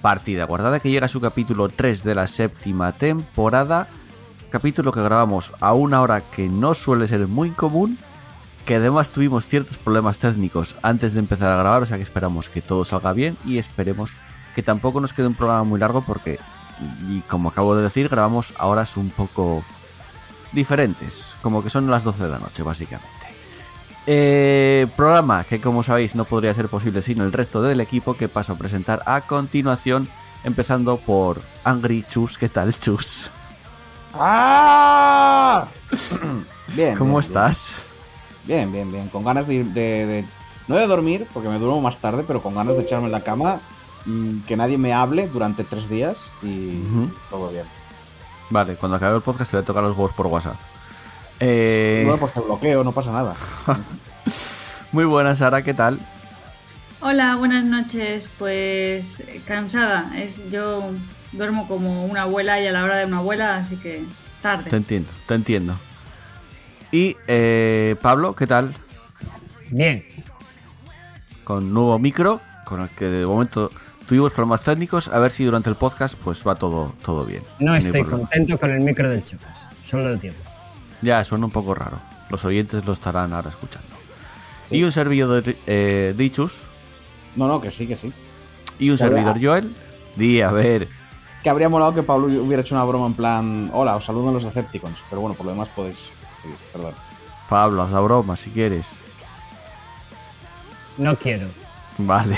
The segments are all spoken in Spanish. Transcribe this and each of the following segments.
Partida Guardada que llega su capítulo 3 de la séptima temporada, capítulo que grabamos a una hora que no suele ser muy común, que además tuvimos ciertos problemas técnicos antes de empezar a grabar, o sea que esperamos que todo salga bien y esperemos que tampoco nos quede un programa muy largo porque, y como acabo de decir, grabamos a horas un poco diferentes, como que son las 12 de la noche básicamente. Eh, programa que como sabéis no podría ser posible sin el resto del equipo que paso a presentar a continuación, empezando por Angry Chus. ¿Qué tal, Chus? ¡Ah! bien. ¿Cómo bien, estás? Bien, bien, bien. Con ganas de, ir- de- de- No de dormir, porque me duermo más tarde, pero con ganas de echarme en la cama, mm, que nadie me hable durante tres días y todo bien. Vale, cuando acabe el podcast te voy a tocar los huevos por WhatsApp. Eh, Bueno, pues te bloqueo, no pasa nada. muy buenas, Sara, ¿qué tal? Hola, buenas noches. Pues cansada. Es, yo duermo como una abuela y a la hora de una abuela, así que Te tarde. entiendo, te entiendo. Y eh, Pablo, ¿qué tal? Bien, Con nuevo micro, con el que de momento tuvimos problemas técnicos. A ver si durante el podcast pues va todo, todo bien. no estoy contento con el micro del Chocas. Solo el tiempo. Ya, suena un poco raro. Los oyentes lo estarán ahora escuchando. Y un servidor de eh, Dichus No, no, que sí, que sí. y un servidor Joel. Di, a ver. Que habría molado que Pablo hubiera hecho una broma en plan, hola, os saludan los Decepticons. Pero bueno, por lo demás podéis seguir, perdón. Pablo, haz la broma si quieres. No quiero. Vale.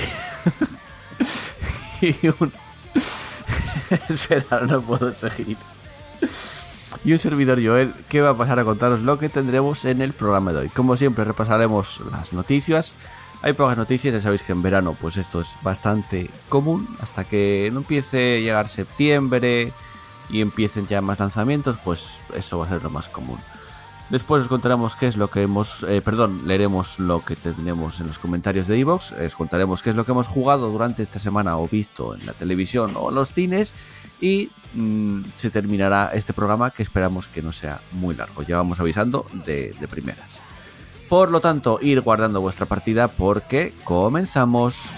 y un... Espera, no puedo seguir. Y un servidor Joel que va a pasar a contaros lo que tendremos en el programa de hoy. Como siempre repasaremos las noticias. Hay pocas noticias, ya sabéis que en verano pues esto es bastante común. Hasta que no empiece a llegar septiembre y empiecen ya más lanzamientos, pues eso va a ser lo más común. Después os contaremos qué es lo que hemos, eh, perdón, leeremos lo que tenemos en los comentarios de Evox, os contaremos qué es lo que hemos jugado durante esta semana o visto en la televisión o en los cines y mm, se terminará este programa que esperamos que no sea muy largo. Ya vamos avisando de, de primeras. Por lo tanto, ir guardando vuestra partida porque comenzamos.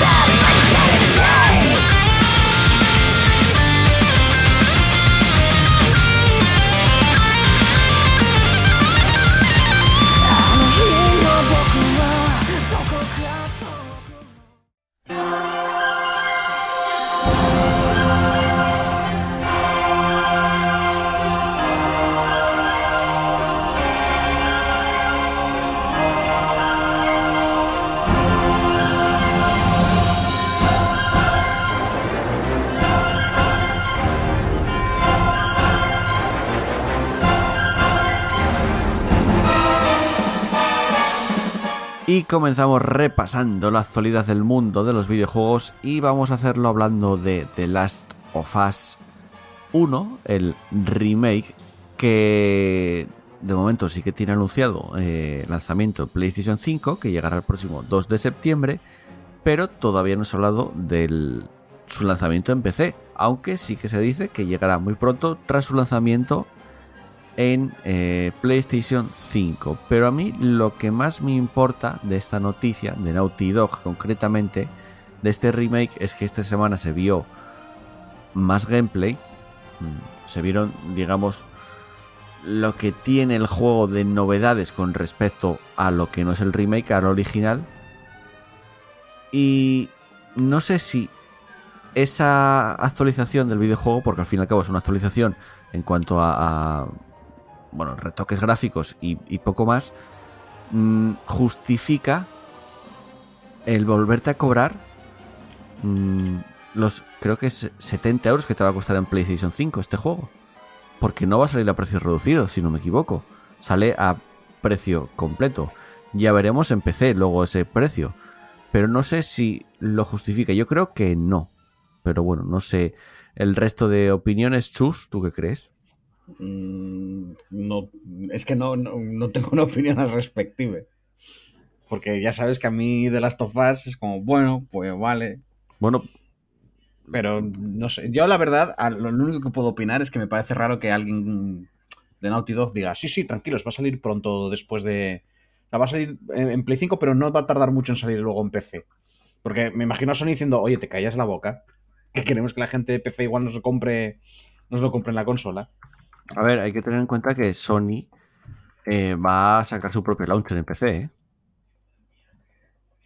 Y comenzamos repasando la actualidad del mundo de los videojuegos y vamos a hacerlo hablando de The Last of Us 1, el remake que de momento sí que tiene anunciado eh, lanzamiento en PlayStation 5 que llegará el próximo 2 de septiembre, pero todavía no se ha hablado de su lanzamiento en PC, aunque sí que se dice que llegará muy pronto tras su lanzamiento en eh, PlayStation 5. Pero a mí lo que más me importa de esta noticia, de Naughty Dog concretamente, de este remake, es que esta semana se vio más gameplay. Mm, Se vieron, digamos, lo que tiene el juego de novedades con respecto a lo que no es el remake, al original. Y no sé si esa actualización del videojuego, porque al fin y al cabo es una actualización en cuanto a, a, bueno, retoques gráficos y, poco más, mm, justifica el volverte a cobrar mm, los, creo que es 70 euros que te va a costar en PlayStation 5 este juego. porque no va a salir a precio reducido, si no me equivoco. Sale a precio completo. Ya veremos en PC luego ese precio. Pero no sé si lo justifica. Yo creo que no. Pero bueno, no sé. El resto de opiniones, Chus, ¿tú qué crees? Mm, no, es que no, no, no tengo una opinión al respecto. Porque ya sabes que a mí de Last of Us es como, bueno, pues vale. Bueno, Pero no sé, yo la verdad, lo único que puedo opinar es que me parece raro que alguien de Naughty Dog diga, sí, sí, tranquilos, va a salir pronto después de... sea, va a salir en, en Play 5, pero no va a tardar mucho en salir luego en PC. Porque me imagino a Sony diciendo, oye, te callas la boca, que queremos que la gente de PC igual nos lo compre, nos lo compre en la consola. A ver, hay que tener en cuenta que Sony eh, va a sacar su propio launcher en PC, ¿eh?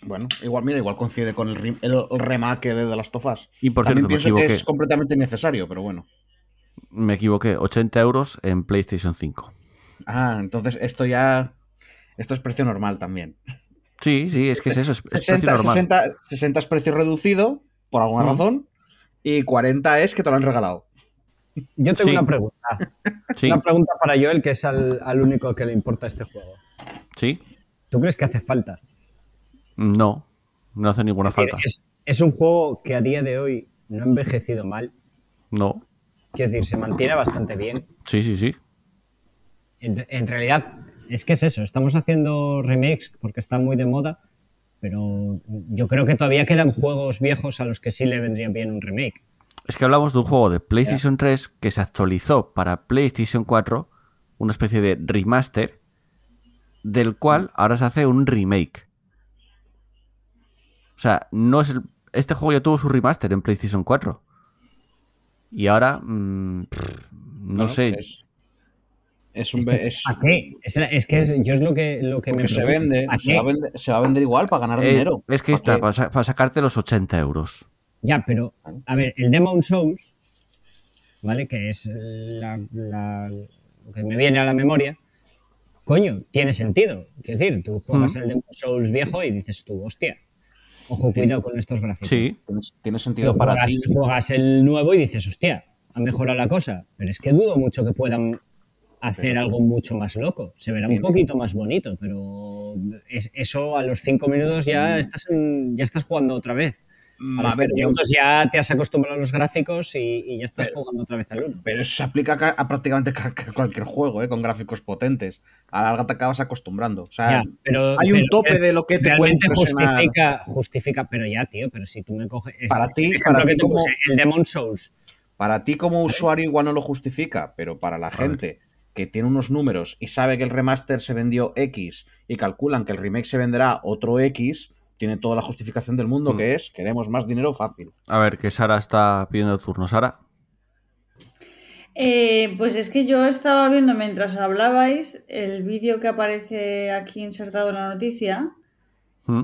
Bueno, igual, mira, igual coincide con el, el, el remake de The Last of Us. Y por También cierto, me pienso que equivoqué. es completamente innecesario, pero bueno. Me equivoqué. 80 euros en PlayStation 5. Ah, entonces esto ya... Esto es precio normal también. Sí, sí, es que es eso. Es, precio 60, normal. 60 60 es precio reducido, por alguna razón, y 40 es que te lo han regalado. Yo tengo Sí. una pregunta. Sí, Una pregunta para Joel, que es al, al único que le importa este juego. sí. ¿Tú crees que hace falta? No, no hace ninguna Es decir, falta. Es, es un juego que a día de hoy no ha envejecido mal. No. Quiero decir, se mantiene bastante bien. Sí, sí, sí. En, en realidad, es que es eso. Estamos haciendo remakes porque está muy de moda, pero yo creo que todavía quedan juegos viejos a los que sí le vendría bien un remake. Es que hablamos de un juego de PlayStation 3 que se actualizó para PlayStation 4, una especie de remaster, del cual ahora se hace un remake. O sea, no es el- este juego ya tuvo su remaster en PlayStation 4. Y ahora, mm, pff, no Bueno, sé, Es, es un... be- es- ¿A qué? Es, es que es- yo es lo que, lo que me se pregunto. vende, ¿A se va, a vender, se va a vender igual para ganar eh, dinero. es que ahí está, para sacarte los 80 euros. Ya, pero, a ver, el Demon Souls, ¿vale? Que es la, la- lo que me viene a la memoria. Coño, tiene sentido. Quiero decir, tú juegas Mm. el Demon Souls viejo y dices tú, hostia, ojo, cuidado con estos gráficos. Sí, Tiene, sentido para juegas, ti. juegas el nuevo y dices, hostia, ha mejorado la cosa. Pero es que dudo mucho que puedan hacer algo mucho más loco. Se verá un poquito más bonito, pero es- eso a los cinco minutos ya estás, en- ya estás jugando otra vez. A Mm, los A ver, yo- ya te has acostumbrado a los gráficos y, y ya estás jugando otra vez al uno. pero eso se aplica a, a prácticamente ca- ca- cualquier juego, ¿eh? con gráficos potentes. A la larga te acabas acostumbrando. O sea, Ya, pero, hay un pero tope de lo que te puede impresionar. justifica, justifica, pero ya, tío, pero si tú me coges... es- Para ti- para ti como- puse, el Demon Souls, Para ti como usuario igual no lo justifica, pero para la gente que tiene unos números y sabe que el remaster se vendió X y calculan que el remake se venderá otro X, tiene toda la justificación del mundo Mm. que es queremos más dinero fácil. a ver, que Sara está pidiendo turno. Sara, Eh, pues es que yo estaba viendo mientras hablabais el vídeo que aparece aquí insertado en la noticia ¿Mm?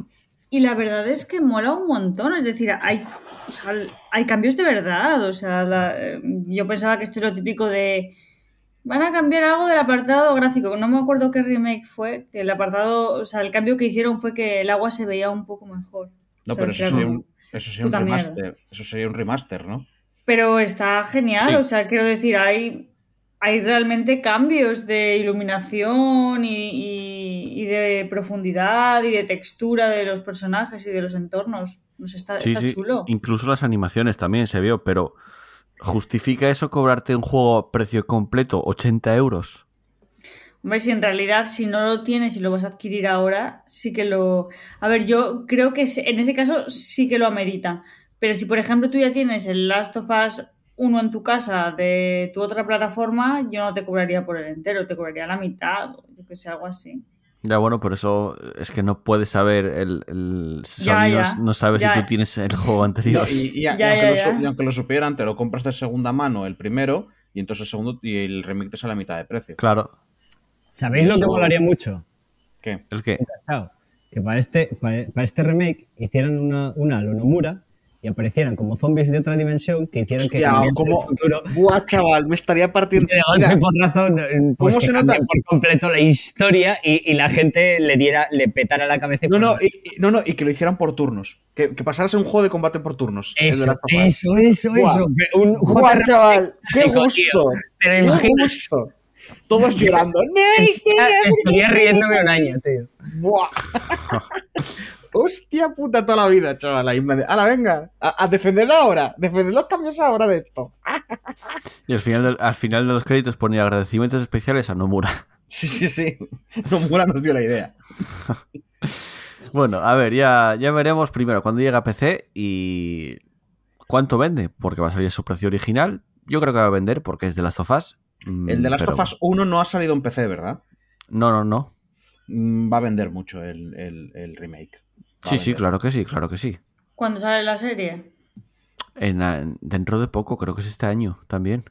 y la verdad es que mola un montón, es decir, hay, o sea, hay cambios de verdad, o sea, la- eh, yo pensaba que esto es lo típico de van a cambiar algo del apartado gráfico, no me acuerdo qué remake fue, que el apartado, o sea, el cambio que hicieron fue que el agua se veía un poco mejor. No, O sea, pero es eso sería, un, como- eso sería un puta mierda. remaster. Eso sería un remaster, ¿no? Pero está genial, Sí. o sea, quiero decir, hay, hay realmente cambios de iluminación y, y- y de profundidad y de textura de los personajes y de los entornos. No sé, está, Sí, está sí. chulo. Incluso las animaciones también se vio, pero ¿justifica eso cobrarte un juego a precio completo 80 euros? Hombre, si en realidad si no lo tienes y lo vas a adquirir ahora, sí que lo... A ver, yo creo que en ese caso sí que lo amerita. Pero si, por ejemplo, tú ya tienes el Last of Us 1 en tu casa de tu otra plataforma, yo no te cobraría por el entero, te cobraría la mitad yo que sé, algo así. Ya bueno, por eso es que no puedes saber el, el Sony Ya, no- ya. no, sabe Ya. si tú tienes el juego anterior. Y, y- y Ya, aunque ya, lo, su- ya. y aunque lo supieran, te lo compras de segunda mano el primero y entonces el segundo y el remake te sale a mitad de precio. Claro. ¿sabéis lo que molaría mucho? ¿Qué? ¿El qué? Que para este, para, para este remake hicieran una, una Lonomura y aparecieran como zombies de otra dimensión que hicieran que Hostia, como- futuro Buah, chaval, me estaría partiendo. de por razón pues ¿Cómo se nota? por completo la historia y, y la gente le diera le petara la cabeza y No, no, y, no, no, y que lo hicieran por turnos. Que, que un juego de combate por turnos. eso, eso, eso, Buah. eso. Un Buah, chaval, qué gusto. tío. ¿Te lo Qué imaginas? gusto. Todos llorando. ¡No, estaría riéndome un año, tío. Buah. Hostia puta toda la vida, chaval. Plan de, "Hala, venga, a, a defender ahora. Defender los cambios ahora de esto. Y al final, del- al final de los créditos ponía agradecimientos especiales a Nomura. Sí, sí, sí. Nomura nos dio la idea. Bueno, a ver, ya, ya veremos primero cuándo llega a PC y cuánto vende, porque va a salir su precio original. Yo creo que va a vender porque es de Last of Us. mm, El de Last pero- of Us 1 no ha salido en PC, ¿verdad? No, no, no. Mm, Va a vender mucho el, el- el remake. Sí, sí, claro que sí, claro que sí. ¿Cuándo sale la serie? En, en- dentro de poco, creo que es este año también.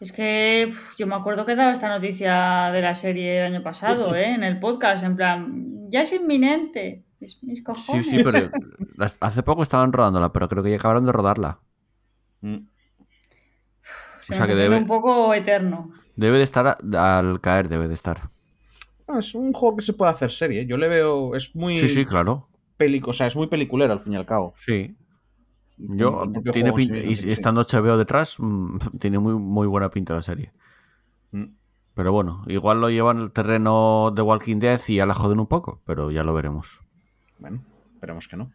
Es que uf, yo me acuerdo que daba esta noticia de la serie el año pasado, ¿eh? En el podcast, en plan, ya es inminente. Mis, mis Sí, cojones. sí, pero las- hace poco estaban rodándola, pero creo que ya acabaron de rodarla. Mm. O sea que debe- un poco eterno. Debe de estar a- al caer, debe de estar. Ah, es un juego que se puede hacer serie. Yo le veo. Es muy. Sí, sí, claro. O sea, es muy peliculero al fin y al cabo. Sí. Yo, tiene juego pinta, sí, y, estando HBO detrás, mm, tiene muy, muy buena pinta la serie. Mm. Pero bueno, igual lo llevan al terreno de Walking Dead y ya la joden un poco, pero ya lo veremos. Bueno, esperemos que no.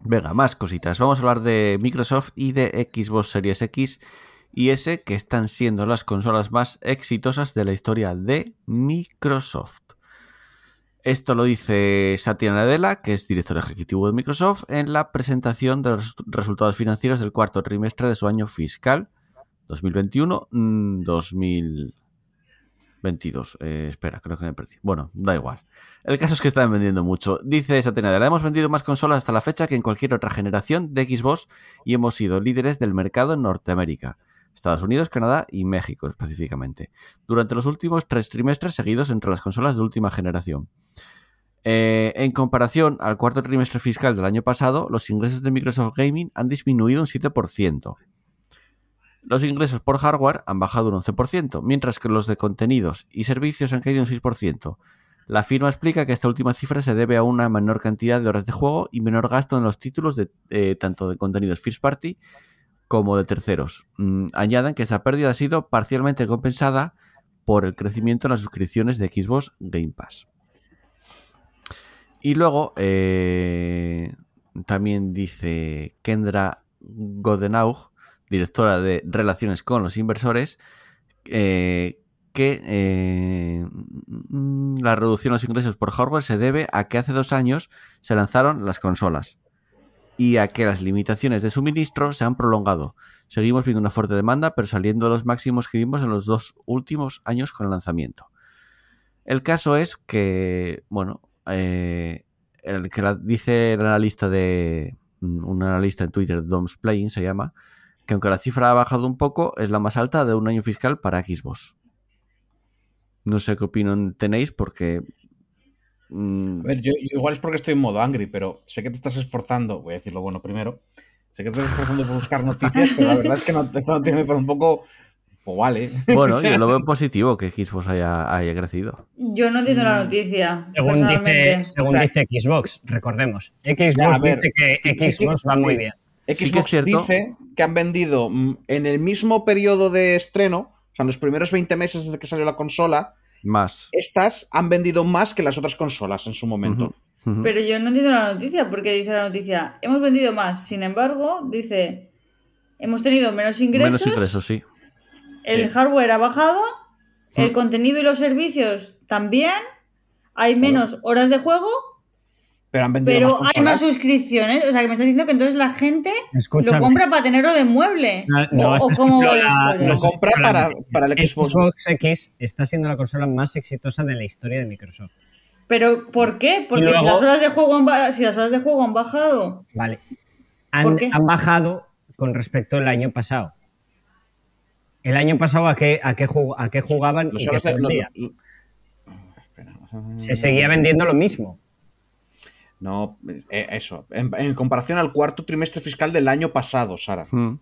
Venga, más cositas. Vamos a hablar de Microsoft y de Xbox Series X y S, que están siendo las consolas más exitosas de la historia de Microsoft. Esto lo dice Satya Nadella, que es director ejecutivo de Microsoft, en la presentación de los resultados financieros del cuarto trimestre de su año fiscal 2021-2022. Eh, espera, creo que me perdí. Bueno, da igual. El caso es que están vendiendo mucho. Dice Satya Nadella, hemos vendido más consolas hasta la fecha que en cualquier otra generación de Xbox y hemos sido líderes del mercado en Norteamérica. Estados Unidos, Canadá y México específicamente, durante los últimos tres trimestres seguidos entre las consolas de última generación. Eh, en comparación al cuarto trimestre fiscal del año pasado, los ingresos de Microsoft Gaming han disminuido un 7%. Los ingresos por hardware han bajado un 11%, mientras que los de contenidos y servicios han caído un 6%. La firma explica que esta última cifra se debe a una menor cantidad de horas de juego y menor gasto en los títulos de eh, tanto de contenidos first party como de terceros. Mm, añaden que esa pérdida ha sido parcialmente compensada por el crecimiento en las suscripciones de Xbox Game Pass. Y luego eh, también dice Kendra Godenaug, directora de Relaciones con los Inversores, eh, que eh, mm, la reducción de los ingresos por hardware se debe a que hace dos años se lanzaron las consolas y a que las limitaciones de suministro se han prolongado. Seguimos viendo una fuerte demanda, pero saliendo de los máximos que vimos en los dos últimos años con el lanzamiento. El caso es que, bueno, eh, el que la- dice el analista de mm, un analista en Twitter, Dom's Playing se llama, que aunque la cifra ha bajado un poco, es la más alta de un año fiscal para Xbox. No sé qué opinión tenéis porque mm, A ver, yo, yo igual es porque estoy en modo angry, pero sé que te estás esforzando, voy a decir lo bueno primero, sé que te estás esforzando por buscar noticias, pero la verdad es que no, esta noticia me parece un poco, pues vale. bueno, yo lo veo positivo que Xbox haya, haya crecido. Yo no entiendo la noticia. Según dice, según dice Xbox, recordemos. Xbox Ya, ver, dice que Xbox va muy bien. Xbox Sí que es cierto. dice que han vendido mm, en el mismo periodo de estreno, o sea, en los primeros 20 meses desde que salió la consola, Más. estas han vendido más que las otras consolas en su momento. Pero yo no entiendo la noticia, porque dice la noticia, hemos vendido más. Sin embargo, dice, hemos tenido menos ingresos, Menos ingresos, sí. el Sí. hardware ha bajado, el contenido y los servicios también, hay menos horas de juego, Pero han vendido pero más hay más suscripciones. O sea, que me estás diciendo que entonces la gente Escúchame. lo compra para tenerlo de mueble. No, no o, o cómo la la-. Lo compra para, para el Xbox. Xbox X está siendo la consola más exitosa de la historia de Microsoft. Pero ¿por qué? Porque si, las horas de juego han, si las horas de juego han bajado, Vale. ¿Por Han, qué? han bajado con respecto al año pasado. El año pasado, ¿a qué, a qué, jug- a qué jugaban Los y qué se lo- lo-. Se seguía vendiendo lo mismo. No, eh, eso. En, en comparación al cuarto trimestre fiscal del año pasado, Sara. Mm.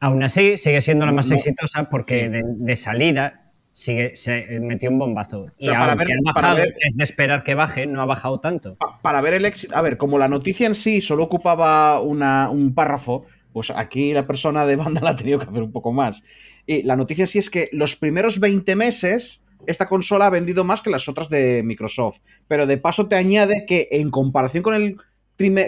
Aún así, sigue siendo la más No. exitosa porque de, de salida sigue, se metió un bombazo. Y sea, para ver- ha para bajado, ver- que es de esperar que baje, no ha bajado tanto. Pa- para ver el éxito. A ver, como la noticia en sí solo ocupaba una- un párrafo, pues aquí la persona de banda la ha tenido que hacer un poco más. Y la noticia sí es que los primeros 20 meses esta consola ha vendido más que las otras de Microsoft. Pero de paso te añade que en comparación con el,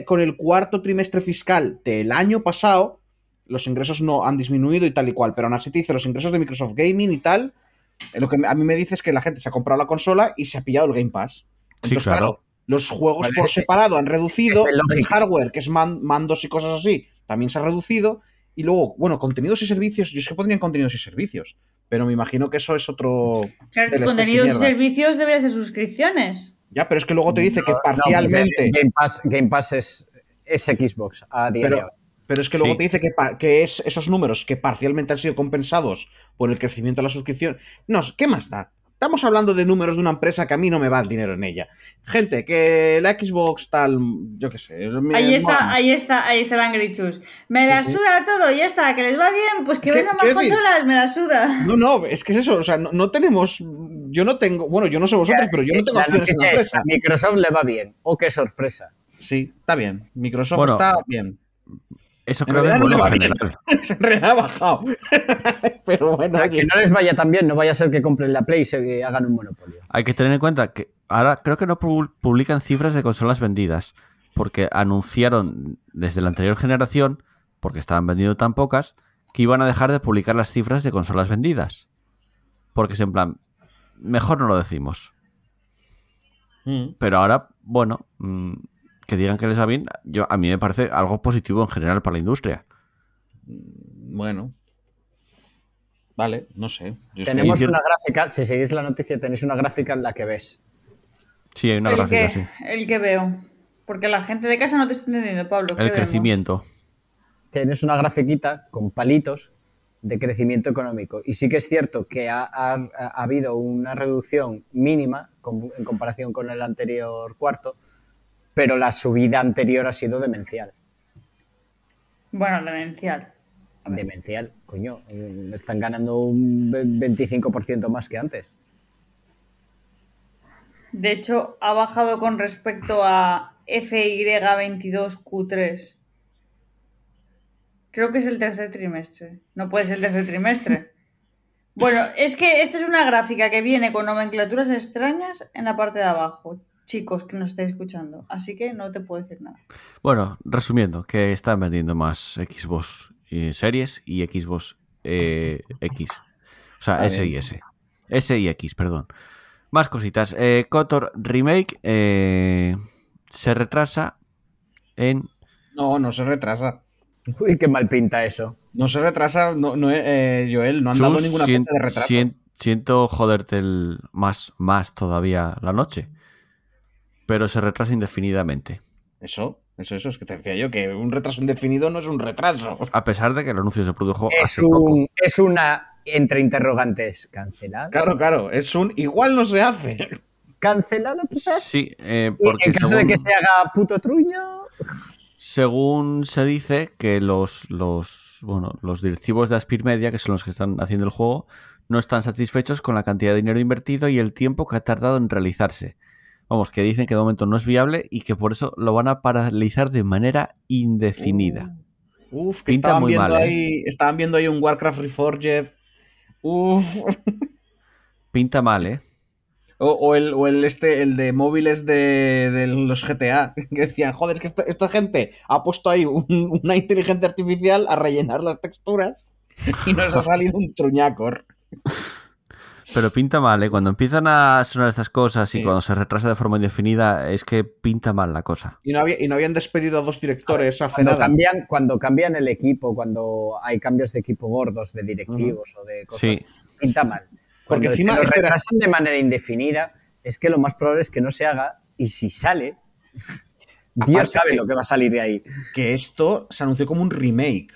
con el cuarto trimestre fiscal del año pasado, los ingresos no han disminuido y tal y cual. Pero aún así te dice los ingresos de Microsoft Gaming y tal. Lo que a mí me dice es que la gente se ha comprado la consola y se ha pillado el Game Pass. Sí, claro. los juegos Vale, por es separado han reducido, el hardware, que es man- mandos y cosas así, también se ha reducido. Y luego, bueno, contenidos y servicios, yo es que pondrían contenidos y servicios, pero me imagino que eso es otro... Claro, si contenidos y servicios deberían ser suscripciones. Ya, pero es que luego te dice que parcialmente... Game Pass, Game Pass es, es Xbox a día de pero, hoy. pero es que luego Sí. te dice que, que es esos números que parcialmente han sido compensados por el crecimiento de la suscripción. No, ¿qué más da? Estamos hablando de números de una empresa que a mí no me va el dinero en ella. Gente, que la Xbox tal, yo qué sé. Ahí está, ahí está, ahí está el Angry Chus. Me la sí. suda todo, ya está, que les va bien, pues que vendan más decir- consolas, me la suda. No, no, es que es eso, o sea, no, no tenemos, yo no tengo, bueno, yo no sé vosotros, pero yo no tengo La acciones en la empresa. a Microsoft le va bien. Oh, qué sorpresa. Sí, está bien, Microsoft Bueno. está bien. Eso creo que es bueno en general. En realidad ha bajado. pero bueno, Para que no les vaya tan bien, no vaya a ser que compren la Play y se hagan un monopolio. Hay que tener en cuenta que ahora creo que no pu- publican cifras de consolas vendidas, porque anunciaron desde la anterior generación, porque estaban vendiendo tan pocas, que iban a dejar de publicar las cifras de consolas vendidas. Porque es en plan, mejor no lo decimos. Mm. Pero ahora, bueno, mm, que digan que les va bien, yo, a mí me parece algo positivo en general para la industria. bueno. Vale, no sé. Yo es que- Tenemos una gráfica, si seguís la noticia, tenéis una gráfica en la que ves. Sí, hay una el, gráfica, que, sí. el que veo. Porque la gente de casa no te está entendiendo, Pablo. ¿qué El vemos? crecimiento. Tienes una grafiquita con palitos de crecimiento económico. Y sí que es cierto que ha, ha- ha habido una reducción mínima con- en comparación con el anterior cuarto, pero la subida anterior ha sido demencial. Bueno, demencial. Demencial, coño. eh, Están ganando un ve- 25% más que antes. De hecho, ha bajado con respecto a FY22Q3. Creo que es el tercer trimestre. No puede ser el tercer trimestre. Bueno, es que esta es una gráfica que viene con nomenclaturas extrañas en la parte de abajo. Chicos que nos estáis escuchando. Así que no te puedo decir nada. Bueno, resumiendo, que están vendiendo más Xbox eh, Series y Xbox eh, X. O sea, S y. S. S y X, perdón. Más cositas. Eh, Kotor Remake eh, se retrasa en... No, no se retrasa. Uy, qué mal pinta eso. No se retrasa, no, no, eh, Joel, no han dado ninguna fecha de retraso. sien- siento joderte el más, más todavía la noche. Pero se retrasa indefinidamente. Eso, eso, eso, es que te decía yo, que un retraso indefinido no es un retraso. A pesar de que el anuncio se produjo Es, hace poco. un, es una, entre interrogantes, cancelada. Claro, claro, es un igual no se hace. ¿Cancelado quizás? Sí, eh, porque en caso según... de que se haga puto truño, Según se dice que los, los, bueno, los directivos de Aspir Media, que son los que están haciendo el juego, no están satisfechos con la cantidad de dinero invertido y el tiempo que ha tardado en realizarse. Vamos, que dicen que de momento no es viable y que por eso lo van a paralizar de manera indefinida. Uf, que Pinta estaban muy viendo mal, ¿eh? ahí, estaban viendo ahí un Warcraft Reforged. Uf. Pinta mal, ¿eh? O, o el, o el este, el de móviles de, de los GTA, que decían, joder, es que esta, esta gente ha puesto ahí un- una inteligencia artificial a rellenar las texturas y nos ha salido un truñacor. Pero pinta mal, ¿eh? Cuando empiezan a sonar estas cosas y Sí. cuando se retrasa de forma indefinida, es que pinta mal la cosa. Y no, había, y no habían despedido a dos directores hace cuando nada. cambian, cuando cambian el equipo, cuando hay cambios de equipo gordos, de directivos o de cosas, Sí. pinta mal. Porque Cuando encima, te lo retrasan de manera indefinida, es que lo más probable es que no se haga y si sale, Dios sabe que- lo que va a salir de ahí. Que esto se anunció como un remake.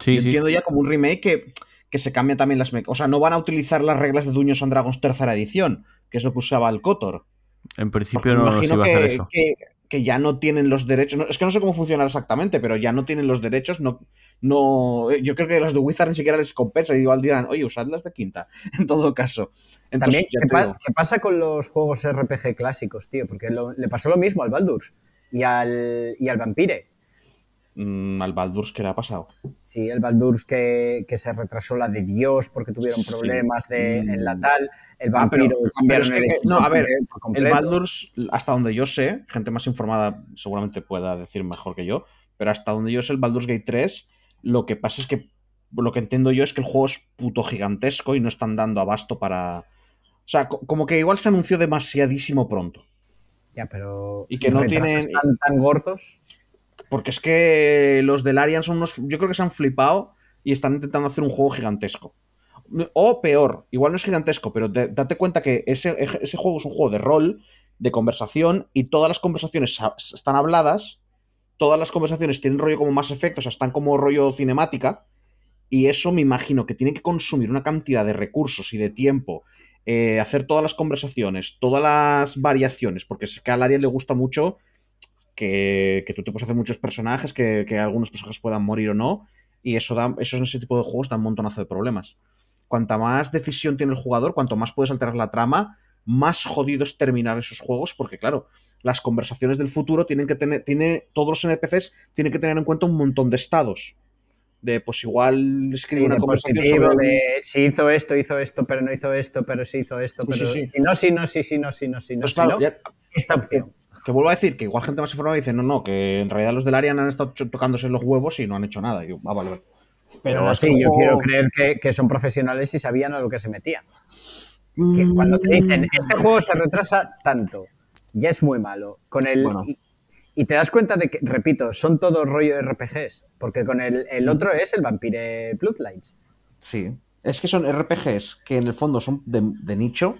Sí, Yo sí. entiendo ya como un remake que, que se cambia también las... me- O sea, no van a utilizar las reglas de Dungeons and Dragons tercera edición, que es lo que usaba el Kotor. En principio no nos imagino iba a hacer que, eso. que- que ya no tienen los derechos. no- es que no sé cómo funciona exactamente, pero ya no tienen los derechos. No, no, yo creo que las de Wizard ni siquiera les compensa. Y igual dirán, oye, usadlas de quinta. En todo caso. Entonces, También, ya ¿qué, te pa- digo. qué pasa con los juegos RPG clásicos, tío? Porque lo- le pasó lo mismo al Baldur's y al, y al Vampire. Mm, al Baldur's, ¿qué le ha pasado? Sí, el Baldur's que, que se retrasó la de Dios porque tuvieron Sí. problemas de, en la tal. El Ah, pero- Vampiro cambiaron pero es el que, equipo no, a ver, El. Baldur's, hasta donde yo sé, gente más informada seguramente pueda decir mejor que yo, pero hasta donde yo sé, el Baldur's Gate 3, lo que pasa es que lo que entiendo yo es que el juego es puto gigantesco y no están dando abasto para. O sea, co- como que igual se anunció demasiadísimo pronto. Ya, pero. Y que no tienen- Tan, tan gordos. Porque es que los del Arian son unos. Yo creo que se han flipado y están intentando hacer un juego gigantesco. O peor, igual no es gigantesco, pero de- date cuenta que ese, ese juego es un juego de rol, de conversación, y todas las conversaciones sa- están habladas, todas las conversaciones tienen rollo como más efectos, o sea, están como rollo cinemática, y eso me imagino que tiene que consumir una cantidad de recursos y de tiempo, eh, hacer todas las conversaciones, todas las variaciones, porque es que a Arian le gusta mucho que, que tú te puedes hacer muchos personajes, que, que algunos personajes puedan morir o no, y eso, da, eso en ese tipo de juegos da un montonazo de problemas. Cuanta más decisión tiene el jugador, cuanto más puedes alterar la trama, más jodido es terminar esos juegos, porque claro, las conversaciones del futuro tienen que tener, tiene, todos los NPCs tienen que tener en cuenta un montón de estados. De pues igual escribe Sí, una conversación positivo, sobre de si hizo esto, hizo esto, pero no hizo esto, pero sí hizo esto, Sí, pero sí, sí. si no, si no, sí, sí, no, sí, no, sí, no, Pues si claro, no, ya- esta opción. Que vuelvo a decir que igual gente más informada dice, no, no, que en realidad los del Arian han estado tocándose los huevos y no han hecho nada. Y yo, ah, vale, vale. Pero es que sí, el yo quiero creer que, que son profesionales y sabían a lo que se metían. Que Mm, cuando te dicen, este juego se retrasa tanto, ya es muy malo. Con el, Bueno. y, y te das cuenta de que, repito, son todo rollo de RPGs. Porque con el, Mm. el otro es el Vampire Bloodlines. Sí. Es que son RPGs que en el fondo son de, de nicho.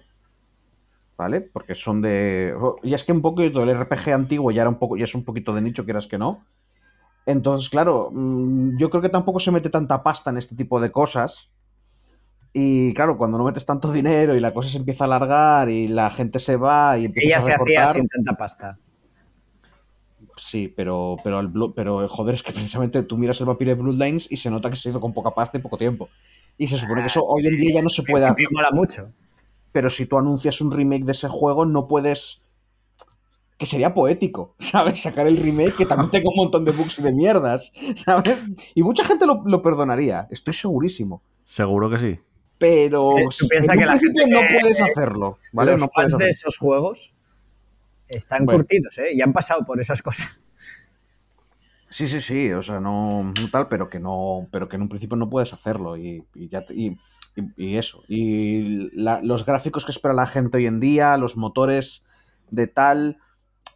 ¿Vale? Porque son de. Y es que un poquito el RPG antiguo ya era un poco, ya es un poquito de nicho, quieras que no. Entonces, claro, mm, yo creo que tampoco se mete tanta pasta en este tipo de cosas. Y claro, cuando no metes tanto dinero y la cosa se empieza a alargar y la gente se va y empieza Ella a se hacía sin tanta pasta. Sí, pero, pero, el pero joder, es que precisamente tú miras el Vampire Bloodlines y se nota que se hizo con poca pasta y poco tiempo. Y se supone que eso hoy en día ya no se puede. Me mola mucho. Pero si tú anuncias un remake de ese juego, no puedes. Que sería poético, ¿sabes? Sacar el remake que también tenga un montón de bugs y de mierdas, ¿sabes? Y mucha gente lo, lo perdonaría, estoy segurísimo. Seguro que sí. Pero Eh, tú en que un la principio gente no puedes hacerlo, ¿vale? Los No fans de esos juegos están Bueno. curtidos, ¿eh? Y han pasado por esas cosas. Sí, sí, sí, o sea, no, tal, pero que no, pero que en un principio no puedes hacerlo y, ya te- y, y- eso. Y la- los gráficos que espera la gente hoy en día, los motores de tal,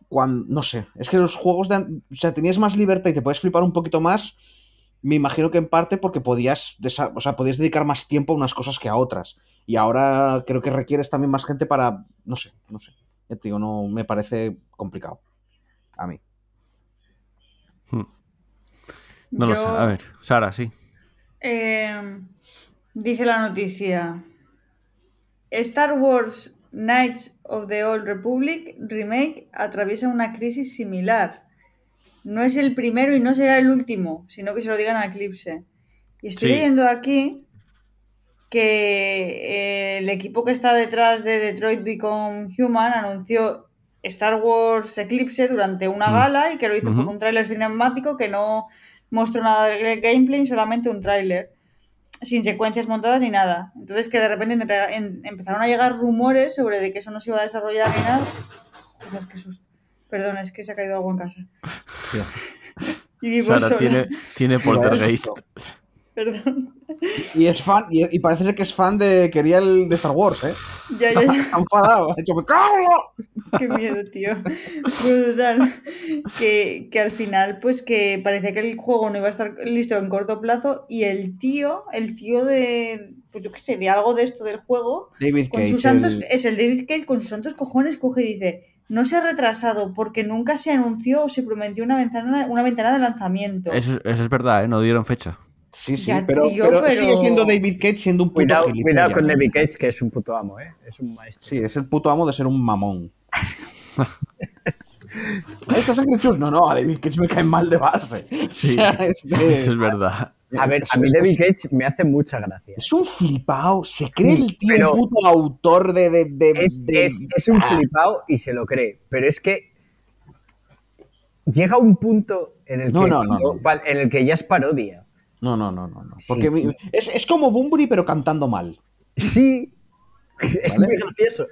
cuan- no sé, es que los juegos de, o sea, tenías más libertad y te puedes flipar un poquito más. Me imagino que en parte porque podías, o sea, podías dedicar más tiempo a unas cosas que a otras. Y ahora creo que requieres también más gente para, no sé, no sé. Ya te digo, no me parece complicado. A mí. No lo sé. A ver, Sara, sí. Eh, dice la noticia. Star Wars Knights of the Old Republic Remake atraviesa una crisis similar. No es el primero y no será el último, sino que se lo digan a Eclipse. Y estoy Sí. leyendo aquí que eh, el equipo que está detrás de Detroit Become Human anunció Star Wars Eclipse durante una Mm. gala y que lo hizo por Ujú. un tráiler cinemático que no mostró nada de gameplay, solamente un tráiler, sin secuencias montadas ni nada. Entonces que de repente en- empezaron a llegar rumores sobre de que eso no se iba a desarrollar ni nada. Joder, qué susto. Perdón, es que se ha caído algo en casa. Y vivo Sara sola. tiene, tiene poltergeist. Perdón. Y es fan, y, y parece ser que es fan de. Quería el de Star Wars, ¿eh? Ya, ya, ya. Está enfadado. Ha dicho, "Me cago". Qué miedo, tío. Total, que, que al final, pues que parecía que el juego no iba a estar listo en corto plazo y el tío, el tío de, pues yo qué sé, de algo de esto del juego, David con Cage. sus santos, el- es el David Cage con sus santos cojones, coge y dice, no se ha retrasado porque nunca se anunció o se prometió una ventana, una ventana de lanzamiento. Eso, eso es verdad, ¿eh? No dieron fecha. Sí, sí, Ya, pero, tío, pero pero- sigue siendo David Cage siendo un puto Cuidado, gilipollas. cuidado con David Cage, que es un puto amo, ¿eh? Es un maestro. Sí, es el puto amo de ser un mamón. ¿Estos Angry Chus? No, no, a David Cage me caen mal de base. Sí, O sea, es de- Eso es verdad. A ver, a mí David Cage me hace mucha gracia. Es un flipado, se cree el tío Pero- un puto autor de. de, de- Es, de- es- es un flipado y se lo cree, pero es que llega un punto en el, No, que, no, no, en el que ya es parodia. No, no, no, no. no. Sí. Porque mi- es, es como Bumburi, pero cantando mal. Sí, es Vale. muy gracioso.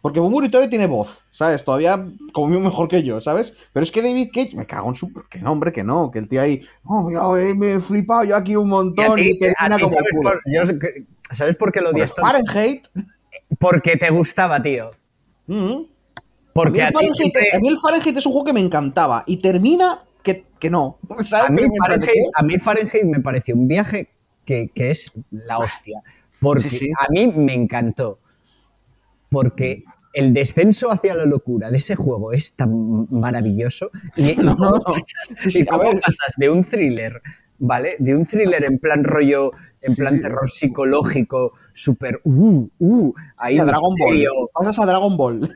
Porque Bumburi todavía tiene voz, ¿sabes? Todavía mío mejor que yo, ¿sabes? Pero es que David Cage, me cago en su. Que no, hombre, que no. Que el tío ahí. Oh, mira, eh, me he flipado yo aquí un Y a montón. ti- Y, termina a como ¿sabes, por, yo sé que- ¿sabes por qué lo odias? Fahrenheit. Porque te gustaba, tío. mm, a, mí Porque a, Fahrenheit, siempre- a mí el Fahrenheit es un juego que me encantaba. Y termina que, que no. ¿Sabes? a mí Fahrenheit, parece- a mí Fahrenheit me pareció un viaje que, que es la hostia. Porque Sí, sí. a mí me encantó. Porque el descenso hacia la locura de ese juego es tan maravilloso. Y, y no, y pasas de un thriller, ¿vale? De un thriller en plan rollo, en Sí, plan sí. terror psicológico, súper, uh, uh, ahí a Dragon Ball. Pasas a Dragon Ball.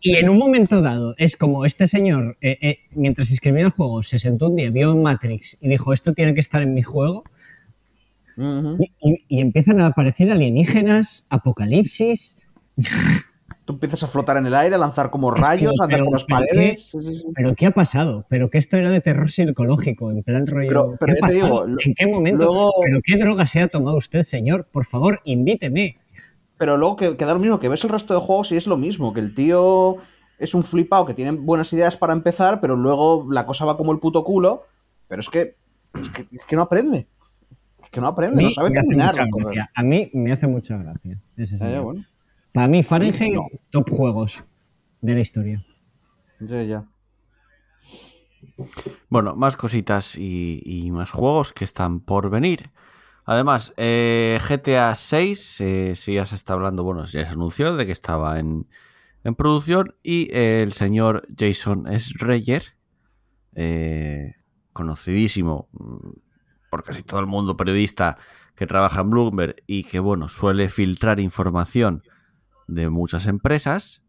Y, y en un momento dado, es como este señor, eh, eh, mientras escribía el juego, se sentó un día, vio Matrix y dijo, esto tiene que estar en mi juego, y- y empiezan a aparecer alienígenas, apocalipsis, Tú empiezas a flotar en el aire, a lanzar como rayos, a andar por las paredes. Sí, sí, sí. pero ¿qué ha pasado? Pero que esto era de terror psicológico, en plan rollo... Pero- pero ¿qué ha te digo, ¿En qué momento? luego- ¿Pero qué droga se ha tomado usted, señor? Por favor, invíteme. Pero luego que, queda lo mismo, que ves el resto de juegos y es lo mismo, que el tío es un flipado que tiene buenas ideas para empezar, pero luego la cosa va como el puto culo. Pero es que, es que, es que no aprende. Es que no aprende, no sabe terminar. A mí me hace mucha gracia. ese señor. bueno. Para mí, Fahrenheit, No. top juegos de la historia. Ya, ya. Bueno, más cositas y, y más juegos que están por venir. Además, eh, GTA 6, eh, si ya se está hablando, bueno, ya se anunció de que estaba en, en producción y eh, el señor Jason Schreier, eh, conocidísimo mm, por casi todo el mundo periodista que trabaja en Bloomberg y que, bueno, suele filtrar información de muchas empresas,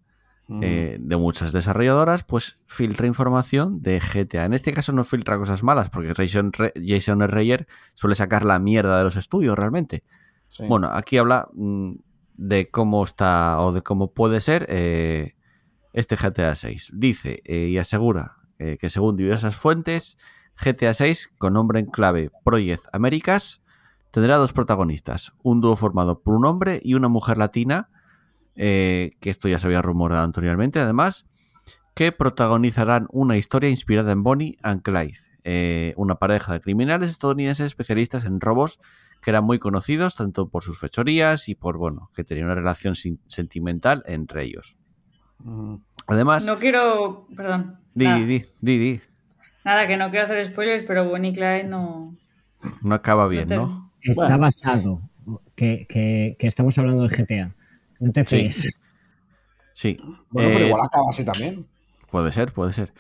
Mm. eh, de muchas desarrolladoras, pues filtra información de GTA. En este caso no filtra cosas malas, porque Jason, Re- Jason Reyer suele sacar la mierda de los estudios realmente. Sí. Bueno, aquí habla mm, de cómo está o de cómo puede ser eh, este GTA 6. Dice eh, y asegura que según diversas fuentes, GTA 6, con nombre en clave Project Americas, tendrá dos protagonistas, un dúo formado por un hombre y una mujer latina, eh, que esto ya se había rumorado anteriormente, además, que protagonizarán una historia inspirada en Bonnie and Clyde, eh, una pareja de criminales estadounidenses especialistas en robos que eran muy conocidos tanto por sus fechorías y por, bueno, que tenían una relación sin- sentimental entre ellos. Mm. Además, No quiero. Perdón. di, nada, di, di, di, nada, que no quiero hacer spoilers, pero Bonnie y Clyde no. no acaba bien, te- ¿no? Está Bueno. basado, que, que- que estamos hablando de GTA. No te Sí. Bueno, pero Eh, igual acaba así también. Puede ser, puede ser.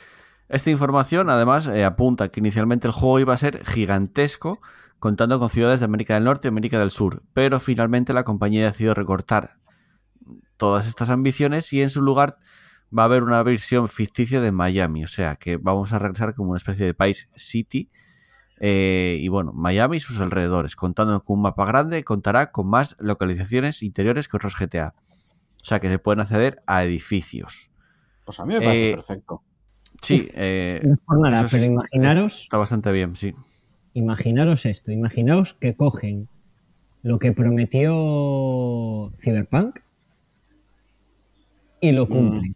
Esta información, además, eh, apunta que inicialmente el juego iba a ser gigantesco, contando con ciudades de América del Norte y América del Sur, pero finalmente la compañía decidió recortar todas estas ambiciones y en su lugar va a haber una versión ficticia de Miami, o sea que vamos a regresar como una especie de país city. Eh, y bueno, Miami y sus alrededores, contando con un mapa grande, contará con más localizaciones interiores que otros GTA. O sea que se pueden acceder a edificios. Pues a mí me parece eh, perfecto. Sí, Uf, eh, No es por nada, es- pero imaginaros, Está bastante bien, sí. imaginaros esto. Imaginaos que cogen lo que prometió Cyberpunk y lo cumplen.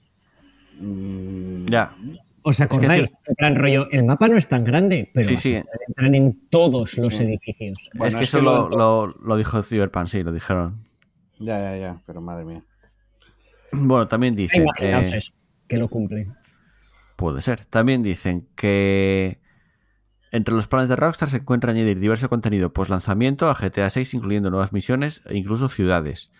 Mm, Ya. ¿Os acordáis? En plan rollo, el mapa no es tan grande, pero Sí, sí. entrar en todos los Sí. edificios. Bueno, es que es eso que lo, lo- lo- lo dijo Cyberpunk, sí, lo dijeron. Ya, ya, ya, pero madre mía. Bueno, también dicen. Imaginaos eh, eso, que lo cumplen. Puede ser. También dicen que entre los planes de Rockstar se encuentra añadir diverso contenido post lanzamiento a GTA 6, incluyendo nuevas misiones e incluso ciudades,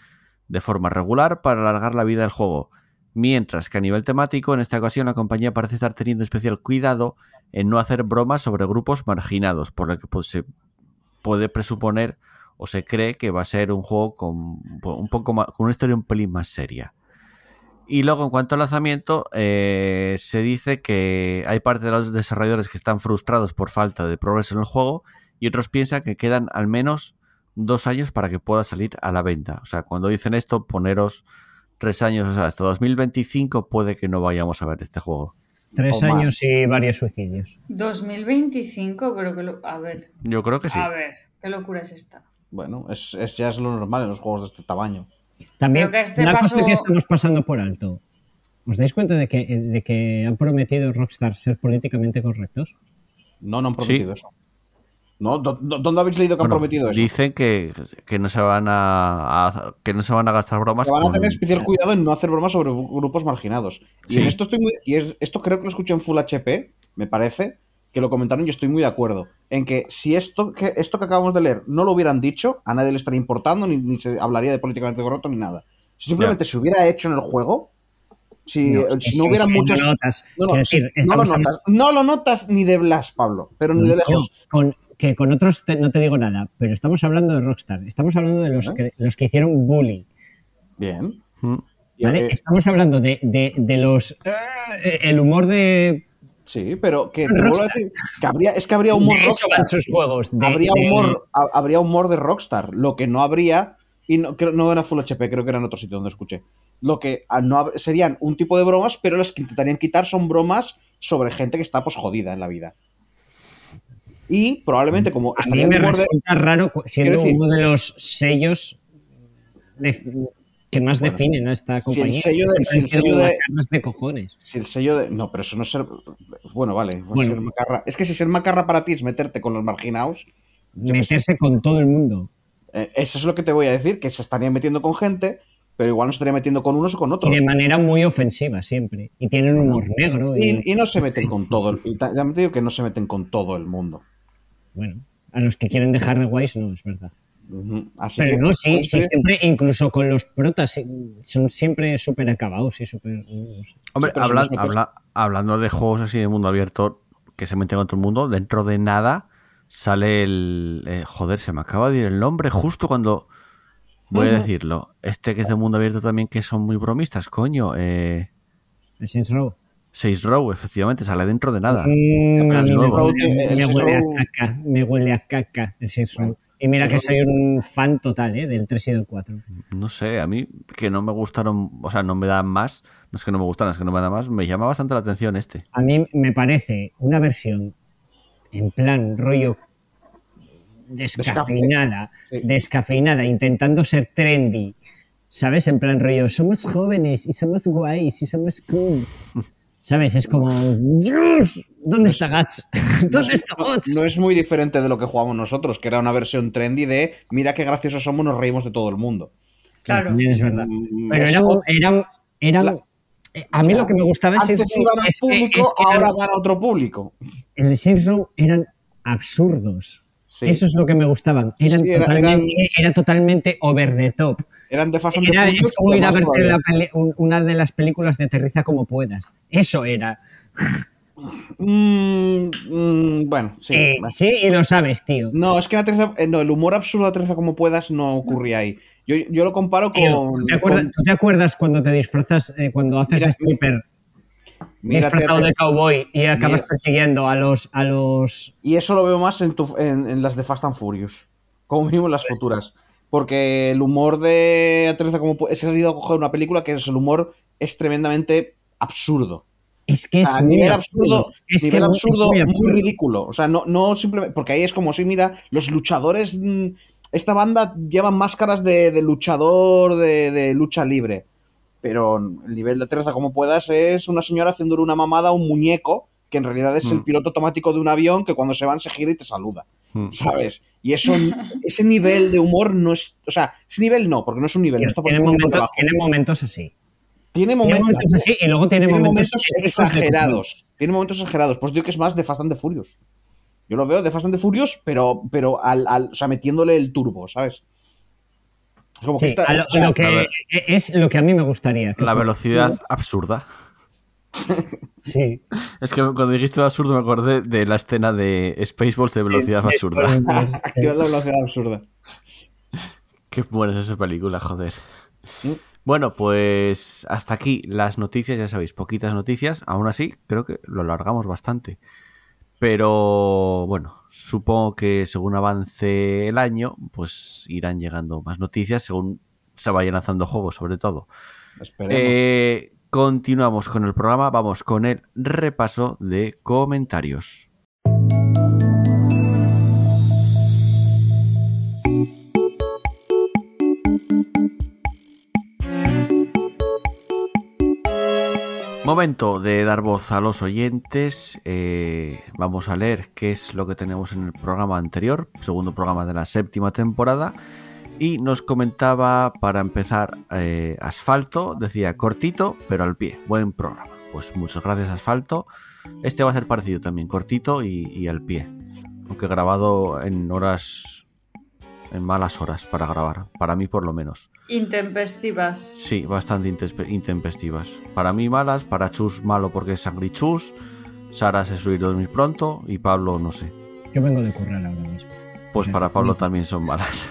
de forma regular para alargar la vida del juego. Mientras que a nivel temático, en esta ocasión la compañía parece estar teniendo especial cuidado en no hacer bromas sobre grupos marginados, por lo que pues, se puede presuponer o se cree que va a ser un juego con un poco más, con una historia un pelín más seria. Y luego, en cuanto al lanzamiento, eh, se dice que hay parte de los desarrolladores que están frustrados por falta de progreso en el juego y otros piensan que quedan al menos dos años para que pueda salir a la venta. O sea, cuando dicen esto, poneros tres años, o sea, hasta 2025 puede que no vayamos a ver este juego. Tres O más. años y varios suicidios. 2025, pero que lo... A ver, Yo creo que sí. a ver, qué locura es esta. Bueno, es, es- ya es lo normal en los juegos de este tamaño. También, Pero que este una cosa que estamos pasando por alto. ¿Os dais cuenta de que, de que han prometido Rockstar ser políticamente correctos? No, no han prometido eso. ¿No? ¿Dó- dó- ¿Dónde habéis leído que Bueno, han prometido eso? Dicen que, que no se van a, a- que no se van a gastar bromas. Que van a tener especial cuidado en no hacer bromas sobre grupos marginados. Y Sí. en esto estoy muy, y es- esto creo que lo escuché en Full HP, me parece, que lo comentaron y estoy muy de acuerdo. En que si esto que, esto que acabamos de leer no lo hubieran dicho, a nadie le estaría importando, ni, ni se hablaría de políticamente correcto, ni nada. Si simplemente se hubiera hecho en el juego, si No, si no sí, muchas. no notas. No, no, Quiero sí, decir, no lo notas. No lo notas ni de Blas, Pablo, pero ni de lejos. con, que con otros te- no te digo nada, pero estamos hablando de Rockstar. Estamos hablando de los, que, los que hicieron bullying. Bien. Mm. Eh, Estamos hablando de, de- de los. eh, el humor de. sí, pero que, que habría, es que habría humor de eso Rockstar. van sus juegos. de- habría de- humor ha- habría humor de Rockstar lo que no habría y no creo no era Full HP creo que era en otro sitio donde escuché lo que ah, no serían un tipo de bromas pero las que intentarían quitar son bromas sobre gente que está pues jodida en la vida y probablemente como A mí me de- resulta raro siendo uno de los sellos de- que más Bueno, definen a esta si el compañía. sello de- Siempre si el sello de- macarras de cojones. si el sello de no pero eso no es ser bueno vale Bueno. ser macarra. es que si ser macarra para ti es meterte con los marginados. Meterse con todo el mundo. Eh, eso es lo que te voy a decir que se estarían metiendo con gente pero igual no se estarían metiendo con unos o con Y otros de manera muy ofensiva siempre. Y tienen humor negro. Y, Y, y no se meten con todo. el- Y te digo que no se meten con todo el mundo. Bueno, a los que quieren dejar de guays no, es verdad. Así Pero que, no, sí, pues, sí, eh, siempre, incluso con los protas, sí, son siempre súper acabados y súper... sé. Hombre, habla- habla- hablando de juegos así de mundo abierto que se meten con todo el mundo, dentro de nada sale el. eh, joder, se me acaba de ir el nombre justo cuando. Voy a decirlo. Este que es de mundo abierto también, que son muy bromistas, coño. Eh, El Saints Row. Saints Row, efectivamente, sale dentro de nada. Mm, me me huele a caca, me huele a caca el Saints Row. Y mira que soy un fan total ¿eh? del 3 y del 4. No sé, a mí que no me gustaron, o sea, no me dan más, no es que no me gustan, es que no me dan más, me llama bastante la atención este. A mí me parece una versión en plan rollo descafeinada, Sí. descafeinada, intentando ser trendy. ¿Sabes? En plan rollo, somos jóvenes y somos guays y somos cool. ¿Sabes? Es como, "Dios, ¿dónde está Guts? ¿Dónde está no, Guts? no es muy diferente de lo que jugamos nosotros, que era una versión trendy de mira qué graciosos somos, nos reímos de todo el mundo. Claro. También es verdad. Mm, Pero eso- eran, eran, eran- La- eh, a mí o sea, lo que me gustaba Antes Row iban al es que, público, es que ahora eran- van a otro público. en el Saints Row eran absurdos. Sí. Eso es lo que me gustaban. Eran, Sí, era- totalmente, era totalmente over the top. Eran de Fast and the Era, Furious, es como ir a verte la una de las películas de Aterriza como puedas. Eso era. Mm, mm, bueno, sí. Eh, sí, y lo sabes, tío. No, es que eh, no, el humor absurdo de Aterriza como puedas no ocurría ahí. Yo, yo lo comparo Tío, con. ¿tú, te acuerdas, con- tú te acuerdas cuando te disfrazas, eh, cuando haces Mira, stripper disfrazado de cowboy y acabas Mira. persiguiendo a los, a los Y eso lo veo más en, tu- en- en las de Fast and Furious. Como mínimo en las futuras. Porque el humor de Aterriza como puedas. Es que has ido a coger una película que es el humor es tremendamente absurdo. Es que es a muy nivel absurdo. absurdo, Es nivel que es absurdo, muy muy, absurdo. ridículo. O sea, no, no simplemente. Porque ahí es como si, mira, los luchadores. mm, Esta banda llevan máscaras de, de luchador, de, de lucha libre. Pero el nivel de Teresa como puedas es una señora haciéndole una mamada a un muñeco que en realidad es el Mm. piloto automático de un avión que cuando se van se gira y te saluda. Mm. ¿Sabes? Y eso, ese nivel de humor no es. O sea, ese nivel no, porque no es un nivel. tiene, momentos, debajo. tiene momentos así. Tiene Tiene momentos, así y luego tiene, tiene momentos, exagerados. Tiene momentos exagerados. Pues digo que es más de Fast and the Furious. Yo lo veo de Fast and the Furious, pero, pero al, al- o sea, metiéndole el turbo, ¿sabes? Es como que Sí, está- a lo, o sea, lo que a ver. es lo que a mí me gustaría. La velocidad absurda. Sí. Es que cuando dijiste lo absurdo me acordé de la escena de Spaceballs de velocidad absurda. activar la velocidad absurda. Qué buena es esa película, joder. Bueno, pues hasta aquí las noticias, ya sabéis, poquitas noticias. Aún así, creo que lo alargamos bastante. Pero bueno, supongo que según avance el año, pues irán llegando más noticias según se vayan lanzando juegos, sobre todo. Esperemos. Eh, continuamos con el programa, vamos con el repaso de comentarios. Momento de dar voz a los oyentes. Eh, vamos a leer qué es lo que tenemos en el programa anterior, segundo programa de la séptima temporada. Y nos comentaba, para empezar, eh, Asfalto, decía cortito, pero al pie. Buen programa. Pues muchas gracias, Asfalto. Este va a ser parecido también, cortito y, y al pie. Aunque grabado en horas, en malas horas para grabar. Para mí, por lo menos. Intempestivas. Sí, bastante intempestivas. Para mí malas, para Chus malo porque es sangrichus. Sara se suele dormir pronto y Pablo no sé. Yo vengo de currar ahora mismo. Pues para Pablo también son malas.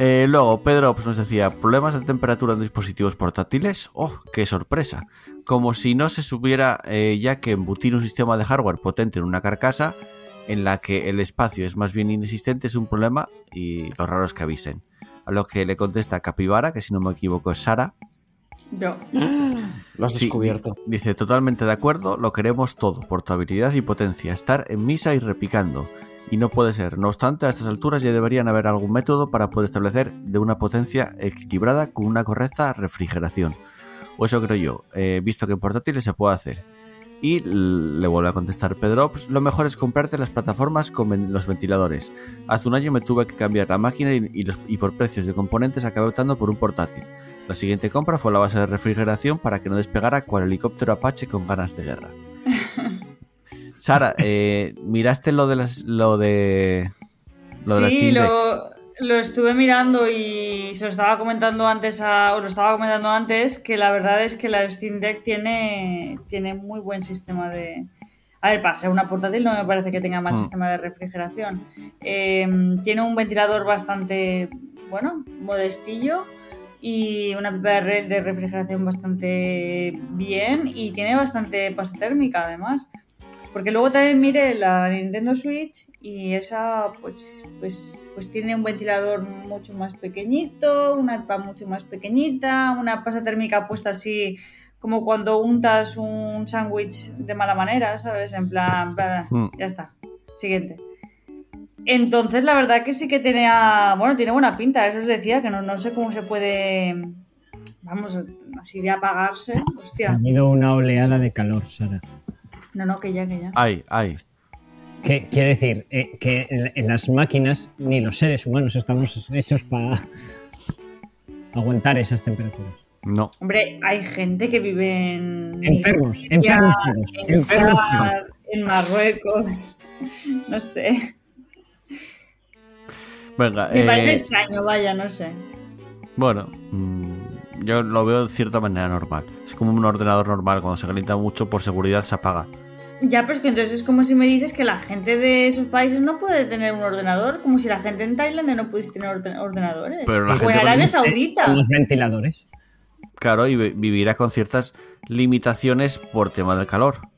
Eh, luego, Pedro pues, nos decía, problemas de temperatura en dispositivos portátiles. ¡Oh, qué sorpresa! Como si no se supiera eh, ya que embutir un sistema de hardware potente en una carcasa en la que el espacio es más bien inexistente es un problema y lo raro es que avisen. A lo que le contesta Capibara, que si no me equivoco es Sara, Yo. Lo has Sí, descubierto. Dice, totalmente de acuerdo, lo queremos todo, portabilidad y potencia, estar en misa y repicando. Y no puede ser. No obstante, a estas alturas ya deberían haber algún método para poder establecer de una potencia equilibrada con una correcta refrigeración. O eso creo yo, eh, visto que en portátiles se puede hacer. Y le vuelve a contestar Pedro, "Pues lo mejor es comprarte las plataformas con los ventiladores. Hace un año me tuve que cambiar la máquina y, y los- y por precios de componentes acabé optando por un portátil. La siguiente compra fue la base de refrigeración para que no despegara cual helicóptero Apache con ganas de guerra. Sara, eh, ¿miraste lo de las, lo de lo de sí, lo, lo estuve mirando y se lo estaba comentando antes a, o lo estaba comentando antes que la verdad es que la Steam Deck tiene, tiene muy buen sistema de. A ver, para ser una portátil no me parece que tenga mal Mm. sistema de refrigeración. Eh, tiene un ventilador bastante, bueno, modestillo y una pipa de refrigeración bastante bien y tiene bastante pasta térmica además. Porque luego también mire la Nintendo Switch y esa pues, pues, pues tiene un ventilador mucho más pequeñito, una pipa mucho más pequeñita, una pasta térmica puesta así como cuando untas un sándwich de mala manera, ¿sabes? En plan, bla, bla, Mm. ya está. Siguiente. Entonces, la verdad que sí que tenía, bueno, tiene buena pinta, eso os decía, que no, no sé cómo se puede, vamos, así de apagarse. Ha Hostia, habido una oleada de calor, Sara. No, no, que ya, que ya. Ay, ay. Que, quiere decir eh, que en, en las máquinas ni los seres humanos estamos hechos para aguantar esas temperaturas. No. Hombre, hay gente que vive en. Enfermos, enfermos en enfermos en Marruecos. No sé. Venga, Me parece eh, extraño, vaya, no sé. bueno, mm, yo lo veo de cierta manera normal. Es como un ordenador normal, cuando se calienta mucho por seguridad se apaga. Ya, pero es que entonces es como si me dices que la gente de esos países no puede tener un ordenador, como si la gente en Tailandia no pudiese tener orden- ordenadores. Pero la o en gente Arabia Saudita. Con los ventiladores. Claro, y vi- vivirá con ciertas limitaciones por tema del calor.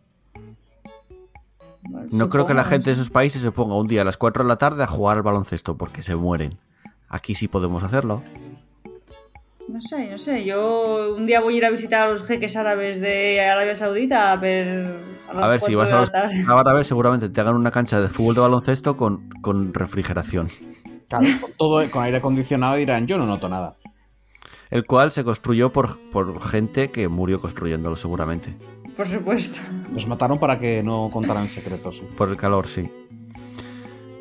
Bueno, No creo que la gente de esos países se ponga un día a las 4 de la tarde a jugar al baloncesto porque se mueren. Aquí sí podemos hacerlo. No sé, no sé. Yo un día voy a ir a visitar a los jeques árabes de Arabia Saudita a ver. A, las A ver, si vas a los árabes seguramente te hagan una cancha de fútbol de baloncesto con, con refrigeración. Claro, con todo con aire acondicionado dirán, yo no noto nada. El cual se construyó por, por gente que murió construyéndolo seguramente. Por supuesto. Los mataron para que no contaran secretos. Por el calor, sí.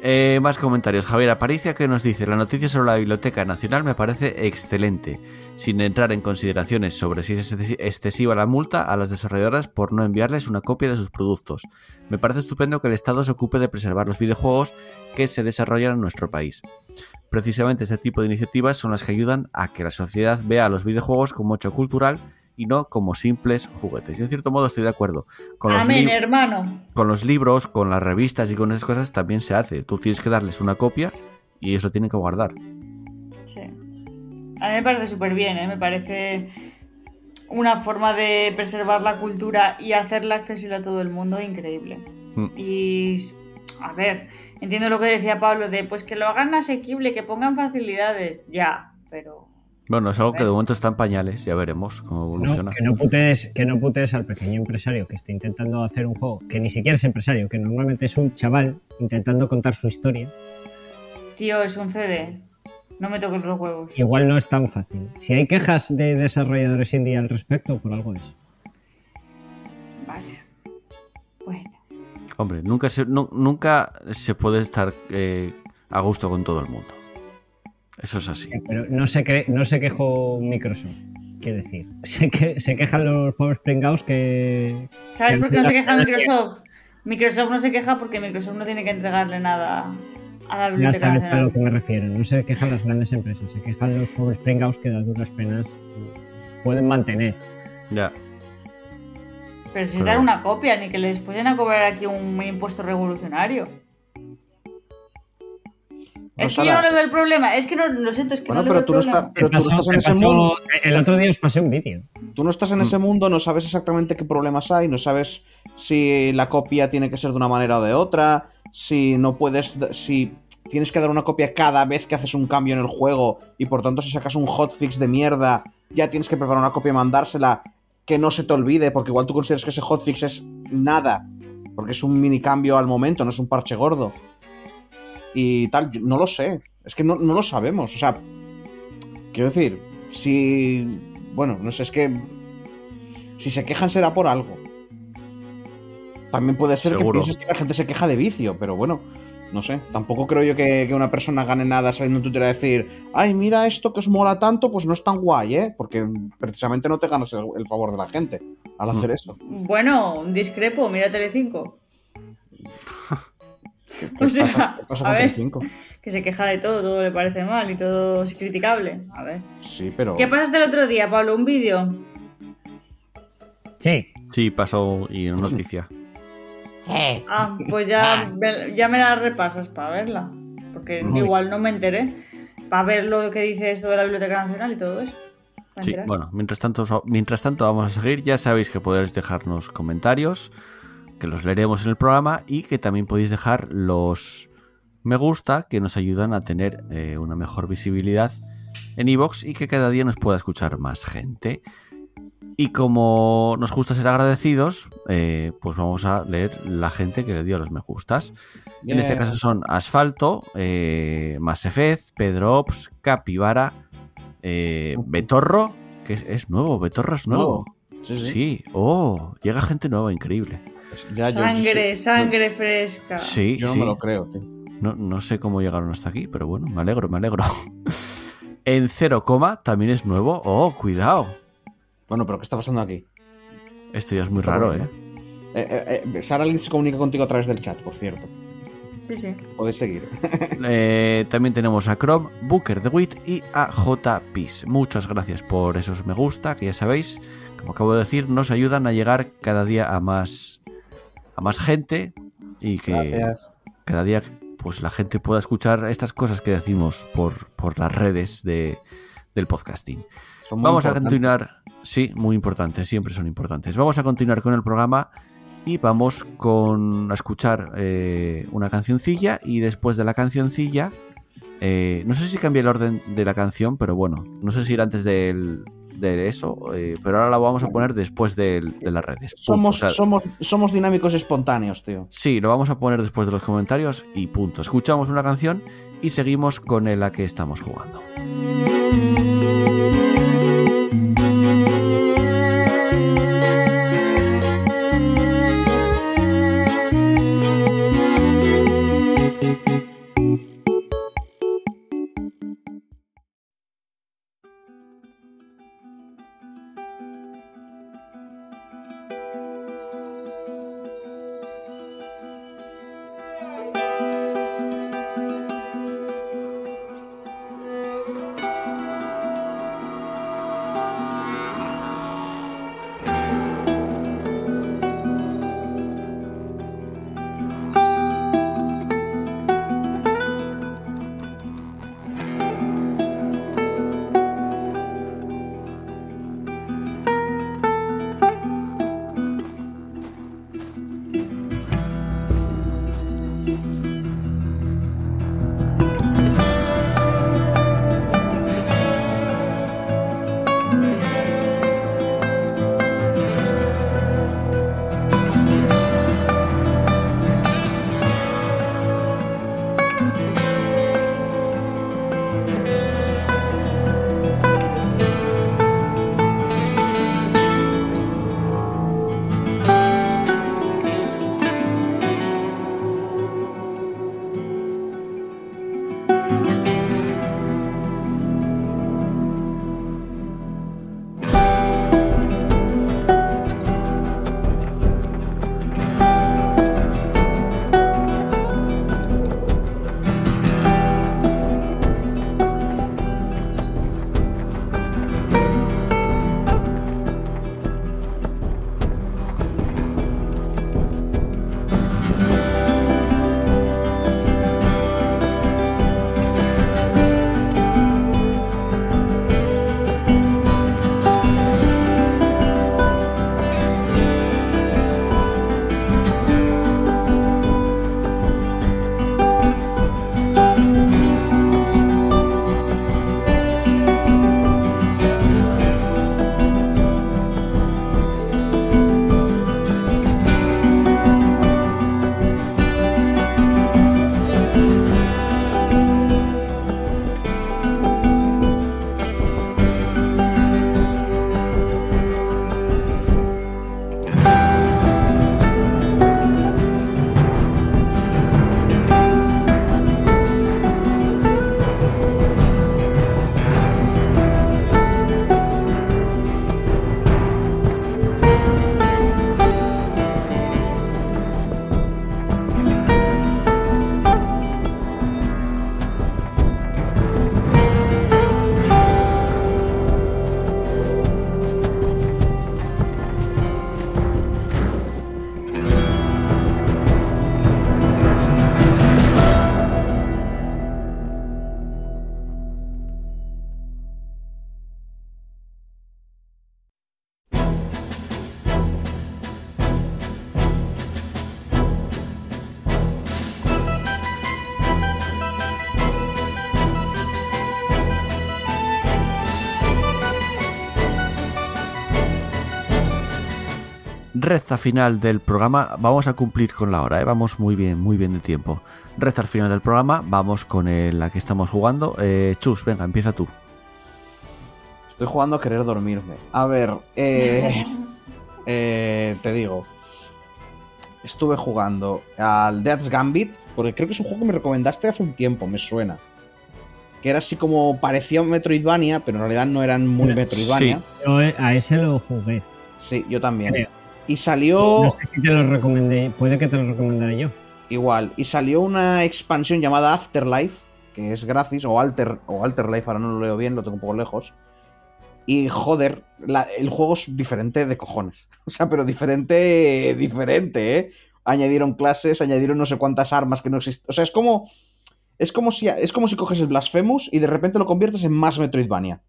Eh, más comentarios. Javier Aparicia que nos dice, la noticia sobre la Biblioteca Nacional me parece excelente, sin entrar en consideraciones sobre si es excesi- excesiva la multa a las desarrolladoras por no enviarles una copia de sus productos. Me parece estupendo que el Estado se ocupe de preservar los videojuegos que se desarrollan en nuestro país. Precisamente este tipo de iniciativas son las que ayudan a que la sociedad vea a los videojuegos como hecho cultural y no como simples juguetes. Yo en cierto modo estoy de acuerdo. Con los Amén, lib- hermano. con los libros, con las revistas y con esas cosas también se hace. Tú tienes que darles una copia y ellos lo tienen que guardar. Sí. A mí me parece súper bien, ¿eh? me parece una forma de preservar la cultura y hacerla accesible a todo el mundo increíble. Mm. Y a ver, entiendo lo que decía Pablo de pues que lo hagan asequible, que pongan facilidades, ya, pero Bueno, es algo que de momento está en pañales, ya veremos cómo No, evoluciona. que, no putees, que no putees al pequeño empresario que está intentando hacer un juego que ni siquiera es empresario, que normalmente es un chaval intentando contar su historia. tío, es un CD. No me toques los huevos. Igual no es tan fácil. Si hay quejas de desarrolladores indie al respecto, por algo es. Vale. Bueno. Hombre, nunca se, nu- nunca se puede estar eh, a gusto con todo el mundo. Eso es así. Pero no se, que- no se quejó Microsoft, quiero decir. Se, que, se quejan los pobres pringados que... ¿Sabes que por qué no se queja Microsoft? Microsoft no se queja porque Microsoft no tiene que entregarle nada a la Ya biblioteca sabes a lo que me refiero. No se quejan las grandes empresas, se quejan los pobres pringados que a duras penas pueden mantener. Ya. Pero si Pero- dar una copia, ni que les fuesen a cobrar aquí un impuesto revolucionario. Es que yo no le veo el problema, es que no, lo siento, es que Bueno, no le veo pero el tú no, problema. estás, pero tú no estás en ese pasó- mundo. el otro día os pasé un vídeo. Tú no estás en ese mundo, no sabes exactamente qué problemas hay, no sabes si la copia tiene que ser de una manera o de otra, si no puedes, si tienes que dar una copia cada vez que haces un cambio en el juego y por tanto si sacas un hotfix de mierda, ya tienes que preparar una copia y mandársela, que no se te olvide, porque igual tú consideras que ese hotfix es nada, porque es un mini cambio al momento, no es un parche gordo. Y tal, yo no lo sé, es que no, no lo sabemos, o sea, quiero decir, si... Bueno, no sé, es que... Si se quejan será por algo. También puede ser Seguro. que pienses que la gente se queja de vicio, pero bueno, no sé. Tampoco creo yo que, que una persona gane nada saliendo en Twitter a decir, ay, mira esto que os mola tanto, pues no es tan guay, ¿eh? Porque precisamente no te ganas el, el favor de la gente al hacer eso. Bueno, discrepo, mira Telecinco. ¿Qué O sea, pasa- qué pasa a con ver. Telecinco? Que se queja de todo, todo le parece mal y todo es criticable. A ver. Sí, pero... ¿Qué pasaste el otro día, Pablo? ¿Un vídeo? Sí, Sí, pasó y en noticia. Ah, pues ya, ve- ya me la repasas para verla. Porque Muy. igual no me enteré. Para ver lo que dice esto de la Biblioteca Nacional y todo esto. Sí, bueno, mientras tanto, mientras tanto vamos a seguir. Ya sabéis que podéis dejarnos comentarios, que los leeremos en el programa y que también podéis dejar los me gusta que nos ayudan a tener eh, una mejor visibilidad en iVoox y que cada día nos pueda escuchar más gente. Y como nos gusta ser agradecidos, eh, pues vamos a leer la gente que le dio los me gustas. En este caso son Asfalto, eh, Masefez, Pedro Ops, Capibara, eh, Betorro, que es, es nuevo, Betorro es nuevo. Sí, Sí, sí. oh, llega gente nueva, increíble. Ya, sangre, yo- sangre fresca. Sí, Yo no sí. me lo creo, tío. No, no sé cómo llegaron hasta aquí, pero bueno, me alegro, me alegro. en cero coma también es nuevo. Oh, cuidado. Bueno, pero ¿qué está pasando aquí? Esto ya es muy raro, ¿eh? Eh, eh, eh, Sara alguien se comunica contigo a través del chat, por cierto. Sí, sí. Podéis seguir. Eh, también tenemos a Chrome, Booker the Wit y a J. Peace. Muchas gracias por esos me gusta, que ya sabéis, como acabo de decir, nos ayudan a llegar cada día a más, a más gente y que Gracias. cada día pues la gente pueda escuchar estas cosas que decimos por, por las redes de, del podcasting. Vamos a continuar, sí, muy importantes, siempre son importantes. Vamos a continuar con el programa y vamos con a escuchar eh, una cancioncilla y después de la cancioncilla, eh, no sé si cambia el orden de la canción, pero bueno, no sé si ir antes del- de eso, eh, pero ahora la vamos a poner después de, las redes. punto. Somos, O sea, somos, somos dinámicos espontáneos, tío. Sí, lo vamos a poner después de los comentarios y punto. Escuchamos una canción y seguimos con la que estamos jugando. Reza final del programa. Vamos a cumplir con la hora, ¿eh? vamos muy bien, muy bien de tiempo. Reza al final del programa. Vamos con el, la que estamos jugando. Eh, Chus, venga, empieza tú. Estoy jugando a querer dormirme. A ver, eh, eh, te digo. Estuve jugando al Death's Gambit, porque creo que es un juego que me recomendaste hace un tiempo, me suena. Que era así como parecía un Metroidvania, pero en realidad no eran muy Sí. Metroidvania. Yo eh, a ese lo jugué. Sí, yo también. Creo. Y salió No sé si te lo recomendé. Puede que te lo recomendara yo. igual. Y salió una expansión llamada Afterlife, que es gratis, o Alter, o Alterlife, ahora no lo leo bien, lo tengo un poco lejos. Y joder, la- el juego es diferente de cojones. O sea, pero diferente, diferente, ¿eh? Añadieron clases, añadieron no sé cuántas armas que no existen. O sea, es como. Es como si, es como si coges el Blasphemous y de repente lo conviertes en más Metroidvania.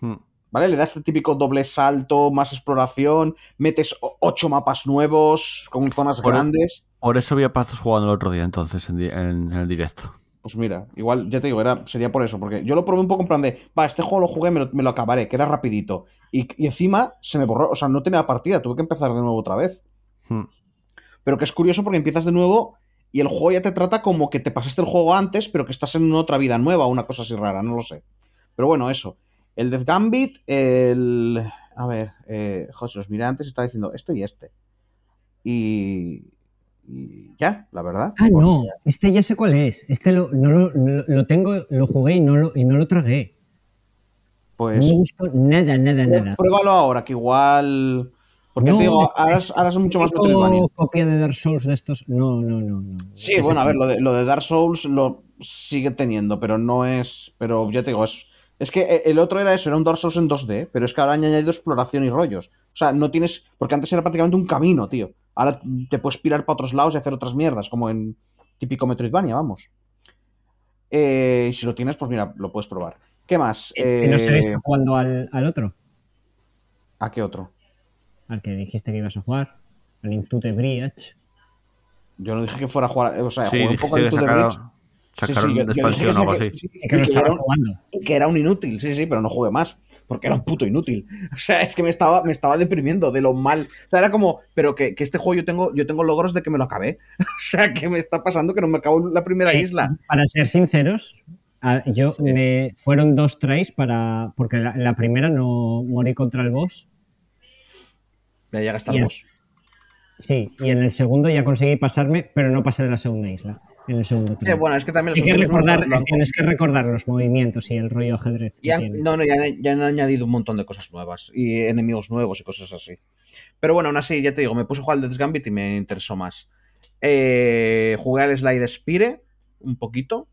Hmm. ¿Vale? Le das este típico doble salto, más exploración, metes ocho mapas nuevos con zonas Por- grandes. Por eso había Pazos jugando el otro día, entonces, en, di- en- en el directo. Pues mira, igual, ya te digo, era, sería por eso, porque yo lo probé un poco en plan de, va, este juego lo jugué, me lo, me lo acabaré, que era rapidito. Y, y encima se me borró, o sea, no tenía partida, tuve que empezar de nuevo otra vez. Hmm. Pero que es curioso porque empiezas de nuevo y el juego ya te trata como que te pasaste el juego antes, pero que estás en otra vida nueva, una cosa así rara, no lo sé. Pero bueno, eso. El Death Gambit, el... A ver, eh, José, los miré antes estaba diciendo este y este. Y... Y ya, la verdad. Ah, no. Este ya sé cuál es. Este lo, no lo, lo- lo tengo, lo jugué y no lo, y no lo tragué. No Pues... me gustó nada, nada, nada. Pruébalo ahora, que igual... Porque No, te digo, es- ahora, es- es, ahora es mucho más Metroidvania. copia de Dark Souls de estos. No, no, no. no. Sí, bueno, a ver, no. lo de, lo de Dark Souls lo sigue teniendo, pero no es. Pero ya te digo, es. Es que e, el otro era eso, era un Dark Souls en 2D, pero es que ahora han añadido exploración y rollos. O sea, no tienes. Porque antes era prácticamente un camino, tío. Ahora te puedes pirar para otros lados y hacer otras mierdas, como en típico Metroidvania, vamos. Eh, y si lo tienes, pues mira, lo puedes probar. ¿Qué más? Que no se le Eh, está jugando al, al otro, ¿A qué otro? al que dijiste que ibas a jugar, al Into the Bridge. Yo no dije que fuera a jugar. O sea, Sí, jugué un poco Into the Bridge. Sacaron, Sí, una expansión que o algo así. que era un- inútil, sí, sí, pero no jugué más, porque era un puto inútil. O sea, es que me estaba, me estaba deprimiendo de lo mal. O sea, era como, pero que, que este juego yo tengo, yo tengo logros de que me lo acabé. O sea, que me está pasando que no me acabo la primera Eh, isla. Para ser sinceros, yo me fueron dos tries para. Porque la, la primera no morí contra el boss. Ya llega hasta el- boss. Sí, y en el segundo ya conseguí pasarme, pero no pasé de la segunda isla. En el segundo. Eh, bueno, es que también los que recordar, tienes que recordar los movimientos y el rollo ajedrez. Y han- no, no, ya, han- ya han añadido un montón de cosas nuevas y enemigos nuevos y cosas así. Pero bueno, aún así, ya te digo, me puse a jugar al Death's Gambit y me interesó más. Eh, jugué al Slide Spire un poquito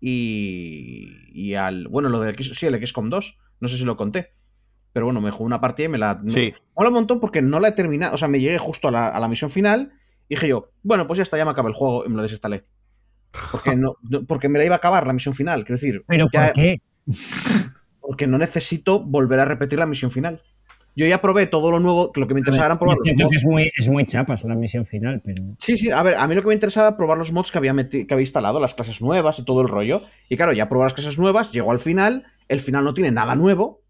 y, y al. Bueno, lo del X- sí, el XCOM 2, no sé si lo conté. Pero bueno, me jugué una partida y me la. Sí. Me mola un montón porque no la he terminado. O sea, me llegué justo a la, a la misión final y dije yo, bueno, pues ya está, ya me acaba el juego y me lo desinstalé. Porque, no, porque me la iba a acabar la misión final. Quiero decir, ¿Pero ya- por qué? porque no necesito volver a repetir la misión final. Yo ya probé todo lo nuevo, que lo que me interesaba era probar los que mods. es muy, es muy chapas la misión final, pero. Sí, sí, a ver, a mí lo que me interesaba era probar los mods que había, que había instalado, las clases nuevas y todo el rollo. Y claro, ya probé las clases nuevas, llegó al final, el final no tiene nada nuevo,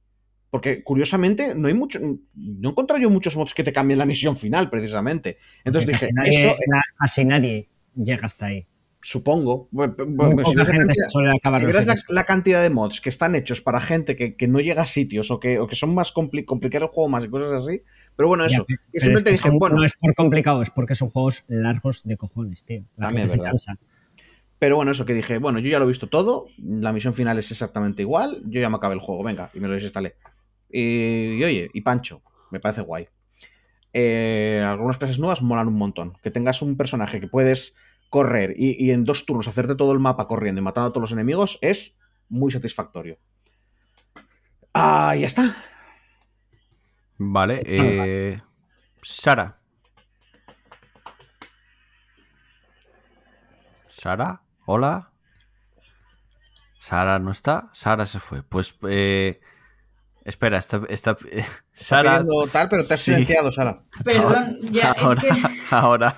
porque curiosamente no hay mucho, no encontré yo muchos mods que te cambien la misión final, precisamente. Entonces Porque dije, casi nadie, eso, na- casi nadie llega hasta ahí. Supongo. Bueno, si ves la cantidad- Si la, la de mods que están hechos para gente que, que no llega a sitios o que, o que son más compli complicados el juego más y cosas así. Pero bueno, Ya, eso. pero que siempre es te dije, bueno, No es por complicado, es porque son juegos largos de cojones, tío. La También gente es se cansa. pero bueno, eso que dije, bueno, yo ya lo he visto todo, la misión final es exactamente igual, yo ya me acabé el juego, venga, y me lo desinstalé. Y, y oye, y Pancho, me parece guay. Eh, algunas clases nuevas molan un montón. Que tengas un personaje que puedes correr y, y en dos turnos hacerte todo el mapa corriendo y matando a todos los enemigos es muy satisfactorio. Ah, ya está. Vale. eh, Sara. Sara, hola. Sara no está. Sara se fue. Pues, eh, espera, está, está- Sara. Pidiendo tal, pero te has sí. silenciado, Sara. Perdón, ya, ahora, es que. ahora.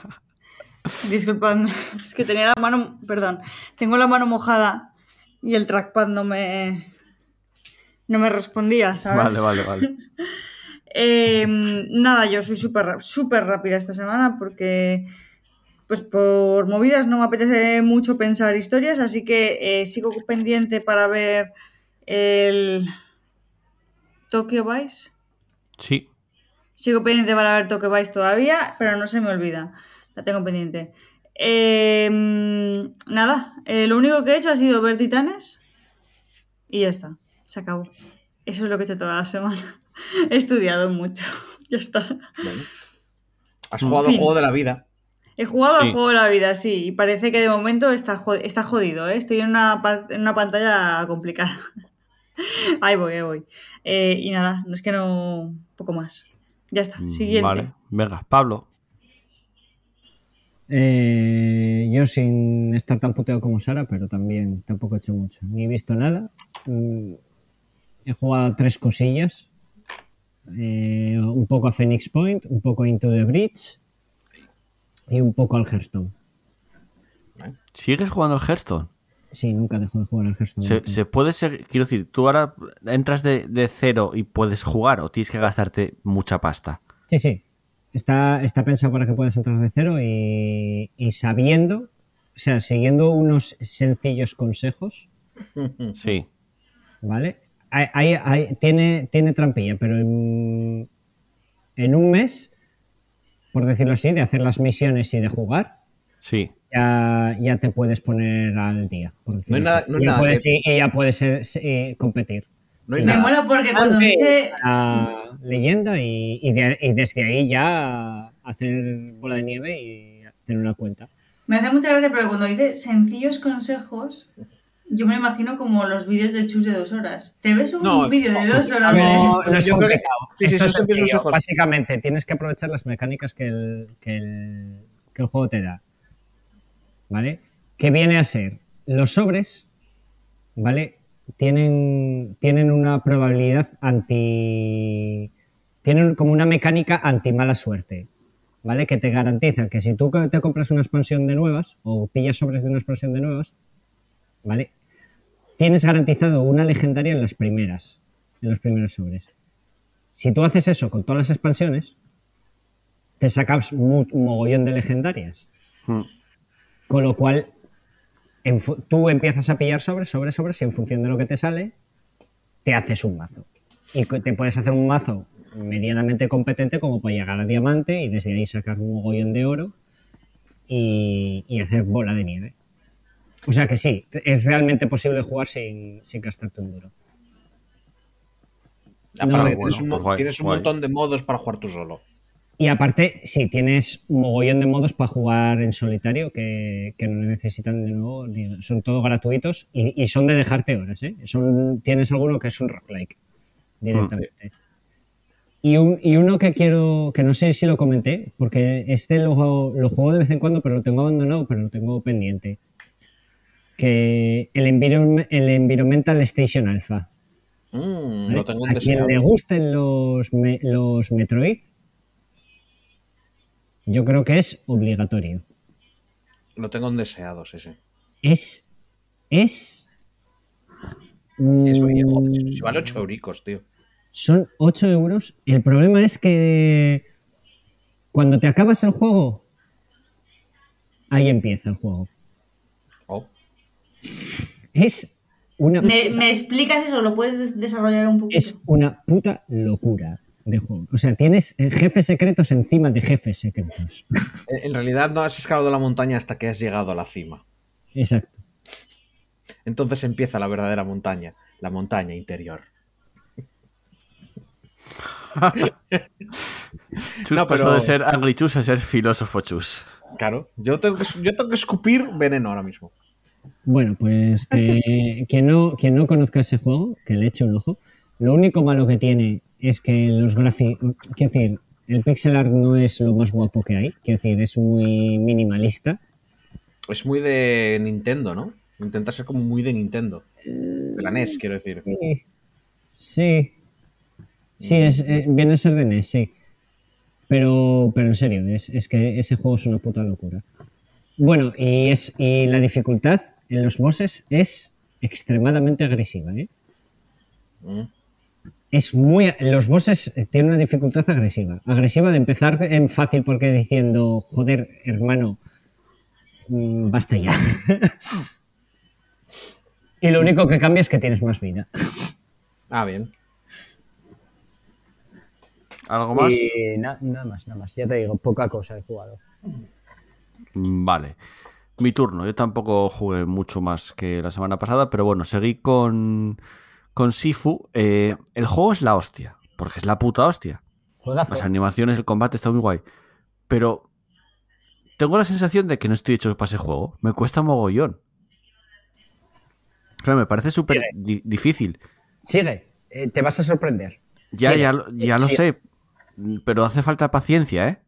Disculpad, es que tenía la mano. Perdón, tengo la mano mojada y el trackpad no me. No me respondía, ¿sabes? Vale, vale, vale. Eh, nada, yo soy súper súper rápida esta semana porque, pues por movidas no me apetece mucho pensar historias, así que eh, sigo pendiente para ver el Tokyo Vice. Sí. Sigo pendiente para ver Tokyo Vice todavía, pero no se me olvida. La tengo pendiente. Eh, nada, eh, lo único que he hecho ha sido ver Titanes y ya está. Se acabó. Eso es lo que he hecho toda la semana. He estudiado mucho. Ya está. Bueno. Has En jugado fin. el juego de la vida. He jugado Sí. al juego de la vida, sí, y parece que de momento está, jo- está jodido, ¿eh? Estoy en una, pa- en una pantalla complicada. ahí voy, ahí voy. Eh, y nada, no es que no... Poco más. Ya está, siguiente. Mm, Vale. Venga, Pablo. Eh, yo sin estar tan puteado como Sara, pero también tampoco he hecho mucho. Ni he visto nada. Mm, He jugado tres cosillas. Eh, un poco a Phoenix Point, un poco a Into the Bridge y un poco al Hearthstone. ¿Sigues jugando al Hearthstone? Sí, nunca dejo de jugar al Hearthstone. Se, se puede ser, quiero decir, tú ahora entras de, de cero y puedes jugar o tienes que gastarte mucha pasta. Sí, sí. Está, está pensado para que puedas entrar de cero y, y sabiendo, o sea, siguiendo unos sencillos consejos, Sí. ¿vale? Hay- hay- hay- tiene, tiene trampilla, pero en, en un mes, por decirlo así, de hacer las misiones y de jugar, Sí. ya, ya te puedes poner al día. Por No nada- no ya, puedes, que- y- ya puedes eh, eh, competir. No hay Me nada. mola porque cuando dice... la leyenda y, y de- y desde ahí ya hacer bola de nieve y tener una cuenta. Me hace mucha gracia porque cuando dice sencillos consejos, yo me imagino como los vídeos de Chus de dos horas. ¿Te ves un No, vídeo de dos horas? No, no es yo creo que- complicado. sí, sí, Esto es sencillos sencillo. consejos. Básicamente, tienes que aprovechar las mecánicas que el, que el, que el juego te da. ¿Vale? Que viene a ser los sobres, ¿vale? Tienen, tienen una probabilidad anti. Tienen como una mecánica anti mala suerte. ¿Vale? Que te garantiza que si tú te compras una expansión de nuevas o pillas sobres de una expansión de nuevas, ¿vale? Tienes garantizado una legendaria en las primeras, en los primeros sobres. Si tú haces eso con todas las expansiones, te sacas un mogollón de legendarias. Mm. Con lo cual, en tú empiezas a pillar sobres, sobres, sobres, y en función de lo que te sale, te haces un mazo. Y te puedes hacer un mazo medianamente competente como para llegar a diamante y desde ahí sacar un mogollón de oro y, y hacer bola de nieve. O sea que sí, es realmente posible jugar sin, sin gastarte un duro. Aparte, No, bueno, un, pues guay, tienes un guay. montón de modos para jugar tú solo. Y aparte, sí, tienes un mogollón de modos para jugar en solitario que, que no necesitan de nuevo, son todos gratuitos y, y son de dejarte horas, ¿eh? Son, tienes alguno que es un roguelike directamente. Y, un, y uno que quiero, que no sé si lo comenté, porque este lo, lo juego de vez en cuando, pero lo tengo abandonado, pero lo tengo pendiente. Que el, environ- el Environmental Station Alpha. Mm, ¿vale? lo tengo en A quien le gusten los, me- los Metroid, yo creo que es obligatorio. Lo tengo en deseado, sí, sí. Es. Es. Es si vale 8 euricos, tío. Son 8 euros. El problema es que cuando te acabas el juego, ahí empieza el juego. Oh. Es una, ¿Me, me explicas eso? ¿Lo puedes des- desarrollar un poquito? es una puta locura de juego. O sea, tienes eh, jefes secretos encima de jefes secretos. En realidad no has escalado la montaña hasta que has llegado a la cima. Exacto. Entonces empieza la verdadera montaña, la montaña interior. Chus No, pasó pero- de ser Angry Chus a ser filósofo Chus. Claro, yo tengo que, yo tengo que escupir veneno ahora mismo. Bueno, pues que quien no, quien no conozca ese juego, que le eche un ojo. Lo único malo que tiene es que los gráficos, quiero decir, el pixel art no es lo más guapo que hay, quiero decir, es muy minimalista. Es muy de Nintendo, ¿no? Intenta ser como muy de Nintendo. De la NES, quiero decir. Sí, sí, sí es, eh, viene a ser de NES, sí. Pero, pero en serio, es, es que ese juego es una puta locura. Bueno, y, es, y la dificultad en los bosses es extremadamente agresiva, ¿eh? Mm. Es muy. Los bosses tienen una dificultad agresiva. Agresiva de empezar en fácil porque diciendo, joder, hermano, mm, basta ya. y lo único que cambia es que tienes más vida. Ah, bien. ¿Algo más? Y na- nada más, nada más. Ya te digo, poca cosa he jugado. Mm, Vale. Mi turno. Yo tampoco jugué mucho más que la semana pasada, pero bueno, seguí con, con Sifu. Eh, el juego es la hostia, porque es la puta hostia. Las animaciones, el combate está muy guay. Pero tengo la sensación de que no estoy hecho para ese juego. Me cuesta mogollón. O sea, me parece súper di- difícil. Sigue, eh, te vas a sorprender. Ya, Sigue. ya, lo- ya lo sé. Pero hace falta paciencia, ¿eh?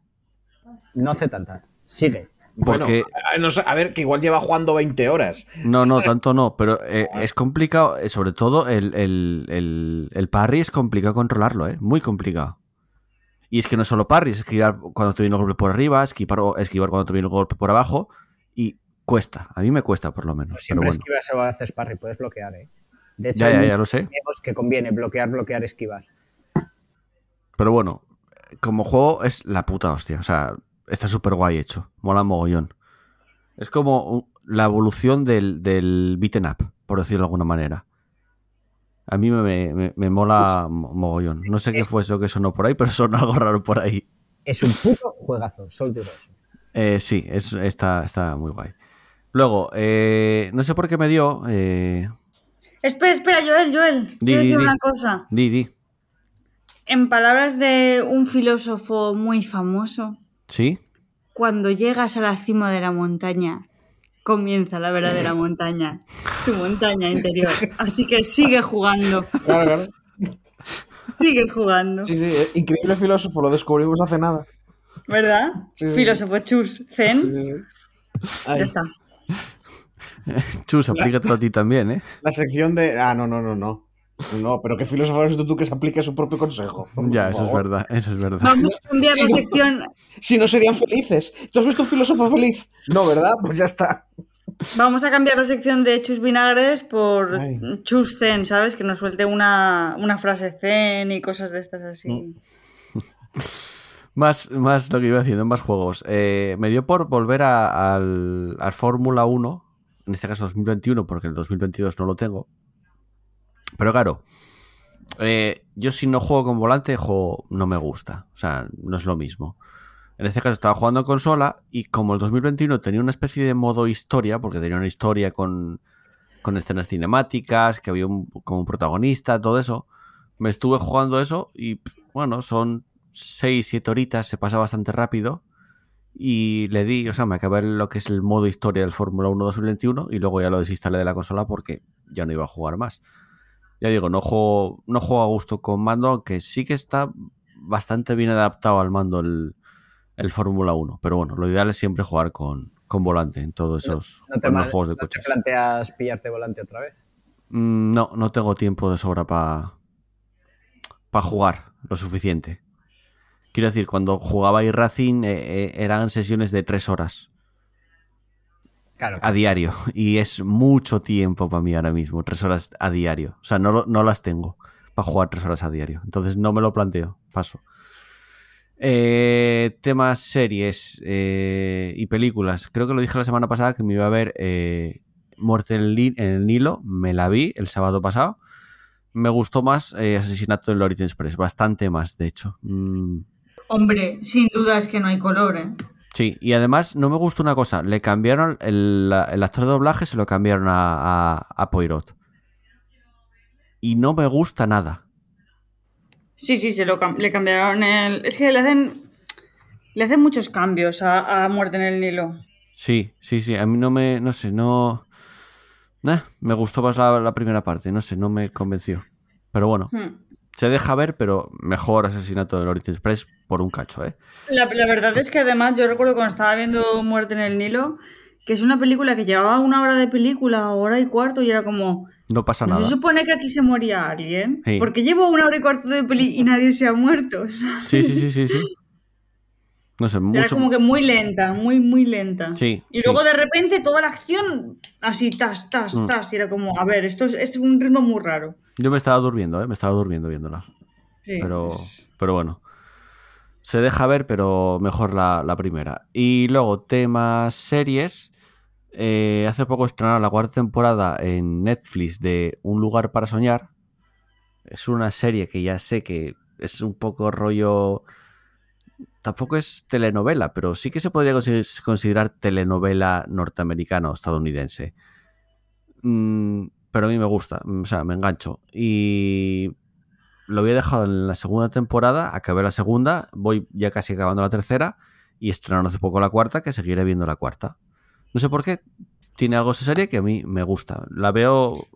No hace tanta. Sigue. Porque... Bueno, a, ver, que igual lleva jugando 20 horas. No, no, tanto no, pero eh, es complicado, eh, sobre todo el, el, el, el parry es complicado controlarlo, ¿eh? Muy complicado. Y es que no es solo parry, es esquivar cuando te viene el golpe por arriba, esquivar, o- esquivar cuando te viene el golpe por abajo, y cuesta, a mí me cuesta por lo menos, No pero siempre bueno. esquivas o haces parry, puedes bloquear, ¿eh? De hecho, Ya, ya, ya lo sé, que conviene bloquear, bloquear, esquivar. pero bueno, como juego es la puta hostia, o sea, está súper guay hecho, mola mogollón. Es como la evolución del, del beaten up, por decirlo de alguna manera. A mí me, me- me mola mo- mogollón. No sé qué fue eso que sonó por ahí, pero sonó algo raro por ahí. Es un puto juegazo, eso. Eh, sí, es, está, está muy guay. Luego, eh, no sé por qué me dio. Eh, Espera, espera, Joel, Joel. Di, Quiero di, decir di. una cosa. di, di. En palabras de un filósofo muy famoso, ¿Sí? cuando llegas a la cima de la montaña, comienza la verdadera montaña, tu montaña interior. Así que sigue jugando, Claro, claro. sigue jugando. Sí, sí, eh, increíble filósofo, lo descubrimos hace nada. ¿Verdad? Sí, sí. Filósofo Chus Zen. Sí, Ya está. Chus, aplícatelo a ti también, ¿eh? la sección de. Ah, no, no, no, no. No, pero qué filósofo eres tú que se aplique su propio consejo. Ya, eso es verdad, eso es verdad. Vamos a cambiar la sección. Si no serían felices. ¿Tú has visto un filósofo feliz? No, ¿verdad? Pues ya está. Vamos a cambiar la sección de Chus Vinagres por Ay. Chus Zen, ¿sabes? Que nos suelte una, una frase Zen y cosas de estas así. Más, más lo que iba haciendo, más juegos. Eh, me dio por volver a- al, al Fórmula 1, en este caso 2021, porque el 2022 no lo tengo. Pero claro, eh, yo si no juego con volante, juego, no me gusta. O sea, no es lo mismo. En este caso estaba jugando en consola y como el 2021 tenía una especie de modo historia, porque tenía una historia con, con escenas cinemáticas, que había un, como un protagonista, todo eso, me estuve jugando eso y bueno, son 6, 7 horitas, se pasa bastante rápido. Y le di, o sea, me acabé lo que es el modo historia del Fórmula 1 2021 y luego ya lo desinstalé de la consola porque ya no iba a jugar más. Ya digo, no juego, no juego a gusto con mando, aunque sí que está bastante bien adaptado al mando el, el Fórmula 1. Pero bueno, lo ideal es siempre jugar con, con volante en todos esos ¿No te, mal- juegos de no te coches. planteas pillarte volante otra vez? Mm, No, no tengo tiempo de sobra para jugar lo suficiente. Quiero decir, cuando jugaba iRacing eh, eh, eran sesiones de tres horas Claro. a diario. Y es mucho tiempo para mí ahora mismo, tres horas a diario. O sea, no, no las tengo para jugar tres horas a diario. Entonces no me lo planteo, paso. Eh, temas series eh, y películas. Creo que lo dije la semana pasada que me iba a ver eh, Muerte en el, el Nilo. Me la vi el sábado pasado. Me gustó más eh, Asesinato en Orient Express. Bastante más, de hecho. Mm, Hombre, sin duda es que no hay color, ¿eh? Sí, y además no me gustó una cosa. Le cambiaron el, el actor de doblaje, se lo cambiaron a, a, a Poirot. Y no me gusta nada. Sí, sí, se lo le cambiaron el. Es que le hacen. Le hacen muchos cambios a, a Muerte en el Nilo. Sí, sí, sí. A mí no me. No sé, no. Nah, me gustó más la, la primera parte. No sé, no me convenció. Pero bueno, Hmm. Se deja ver, pero mejor Asesinato del Orient Express por un cacho, ¿eh? La, la verdad es que además yo recuerdo cuando estaba viendo Muerte en el Nilo, que es una película que llevaba una hora de película, hora y cuarto, y era como. No pasa ¿No nada. se supone que aquí se moría alguien? Sí. Porque llevo una hora y cuarto de peli y nadie se ha muerto. Sí, sí, sí, sí, sí. No sé, Era como que muy lenta, muy, muy lenta. Sí, Y sí. luego de repente toda la acción así, tas, tas, Mm. tas. Y era como, a ver, esto es, esto es un ritmo muy raro. Yo me estaba durmiendo, ¿eh? Me estaba durmiendo viéndola. Sí. Pero, pero bueno. Se deja ver, pero mejor la, la primera. Y luego, temas series. Eh, hace poco estrenaron la cuarta temporada en Netflix de Un lugar para soñar. Es una serie que ya sé que es un poco rollo. Tampoco es telenovela, pero sí que se podría consi- considerar telenovela norteamericana o estadounidense. Mm, pero a mí me gusta, o sea, me engancho. Y lo había dejado en la segunda temporada, acabé la segunda, voy ya casi acabando la tercera y estrenaron hace poco la cuarta, que seguiré viendo la cuarta. No sé por qué, tiene algo esa serie que a mí me gusta. La veo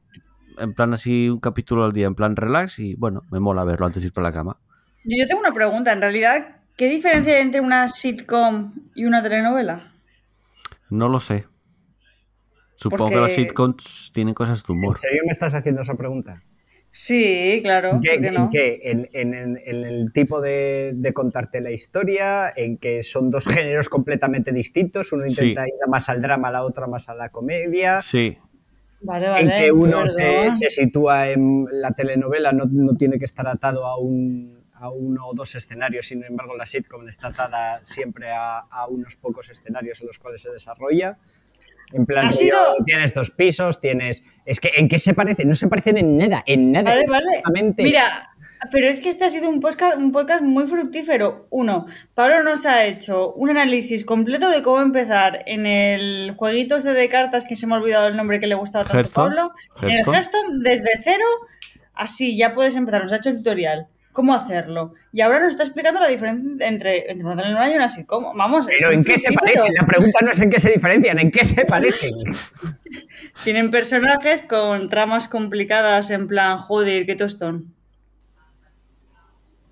en plan así un capítulo al día, en plan relax y bueno, me mola verlo antes de ir para la cama. Yo tengo una pregunta, en realidad, ¿qué diferencia hay entre una sitcom y una telenovela? No lo sé. Supongo que las sitcoms tienen cosas de ¿En humor. serio me estás haciendo esa pregunta? Sí, claro, ¿En qué? ¿por qué en no? qué? ¿En, en- en- en el tipo de, de contarte la historia? ¿En que son dos géneros completamente distintos? Uno Sí. intenta ir más al drama, la otra más a la comedia. Sí, Vale, en vale. que uno se, se sitúa en la telenovela, no, no tiene que estar atado a, un, a uno o dos escenarios, sin embargo la sitcom está atada siempre a, a unos pocos escenarios en los cuales se desarrolla. En plan, sido- tienes dos pisos, tienes... Es que, ¿en qué se parece? No se parecen en nada, en nada. Vale, vale. Mira, pero es que este ha sido un podcast, un podcast muy fructífero. Uno, Pablo nos ha hecho un análisis completo de cómo empezar en el jueguito este de cartas que se me ha olvidado el nombre que le gustaba tanto a Hearthstone. Pablo. En el Hearthstone. Hearthstone, desde cero, así ya puedes empezar. Nos ha hecho el tutorial. Cómo hacerlo. Y ahora nos está explicando la diferencia entre, entre una telenovela y una sitcom. Vamos, Pero ¿en qué se parecen? La pregunta no es en qué se diferencian, ¿en qué se parecen? Tienen personajes con tramas complicadas en plan, joder, qué tostón.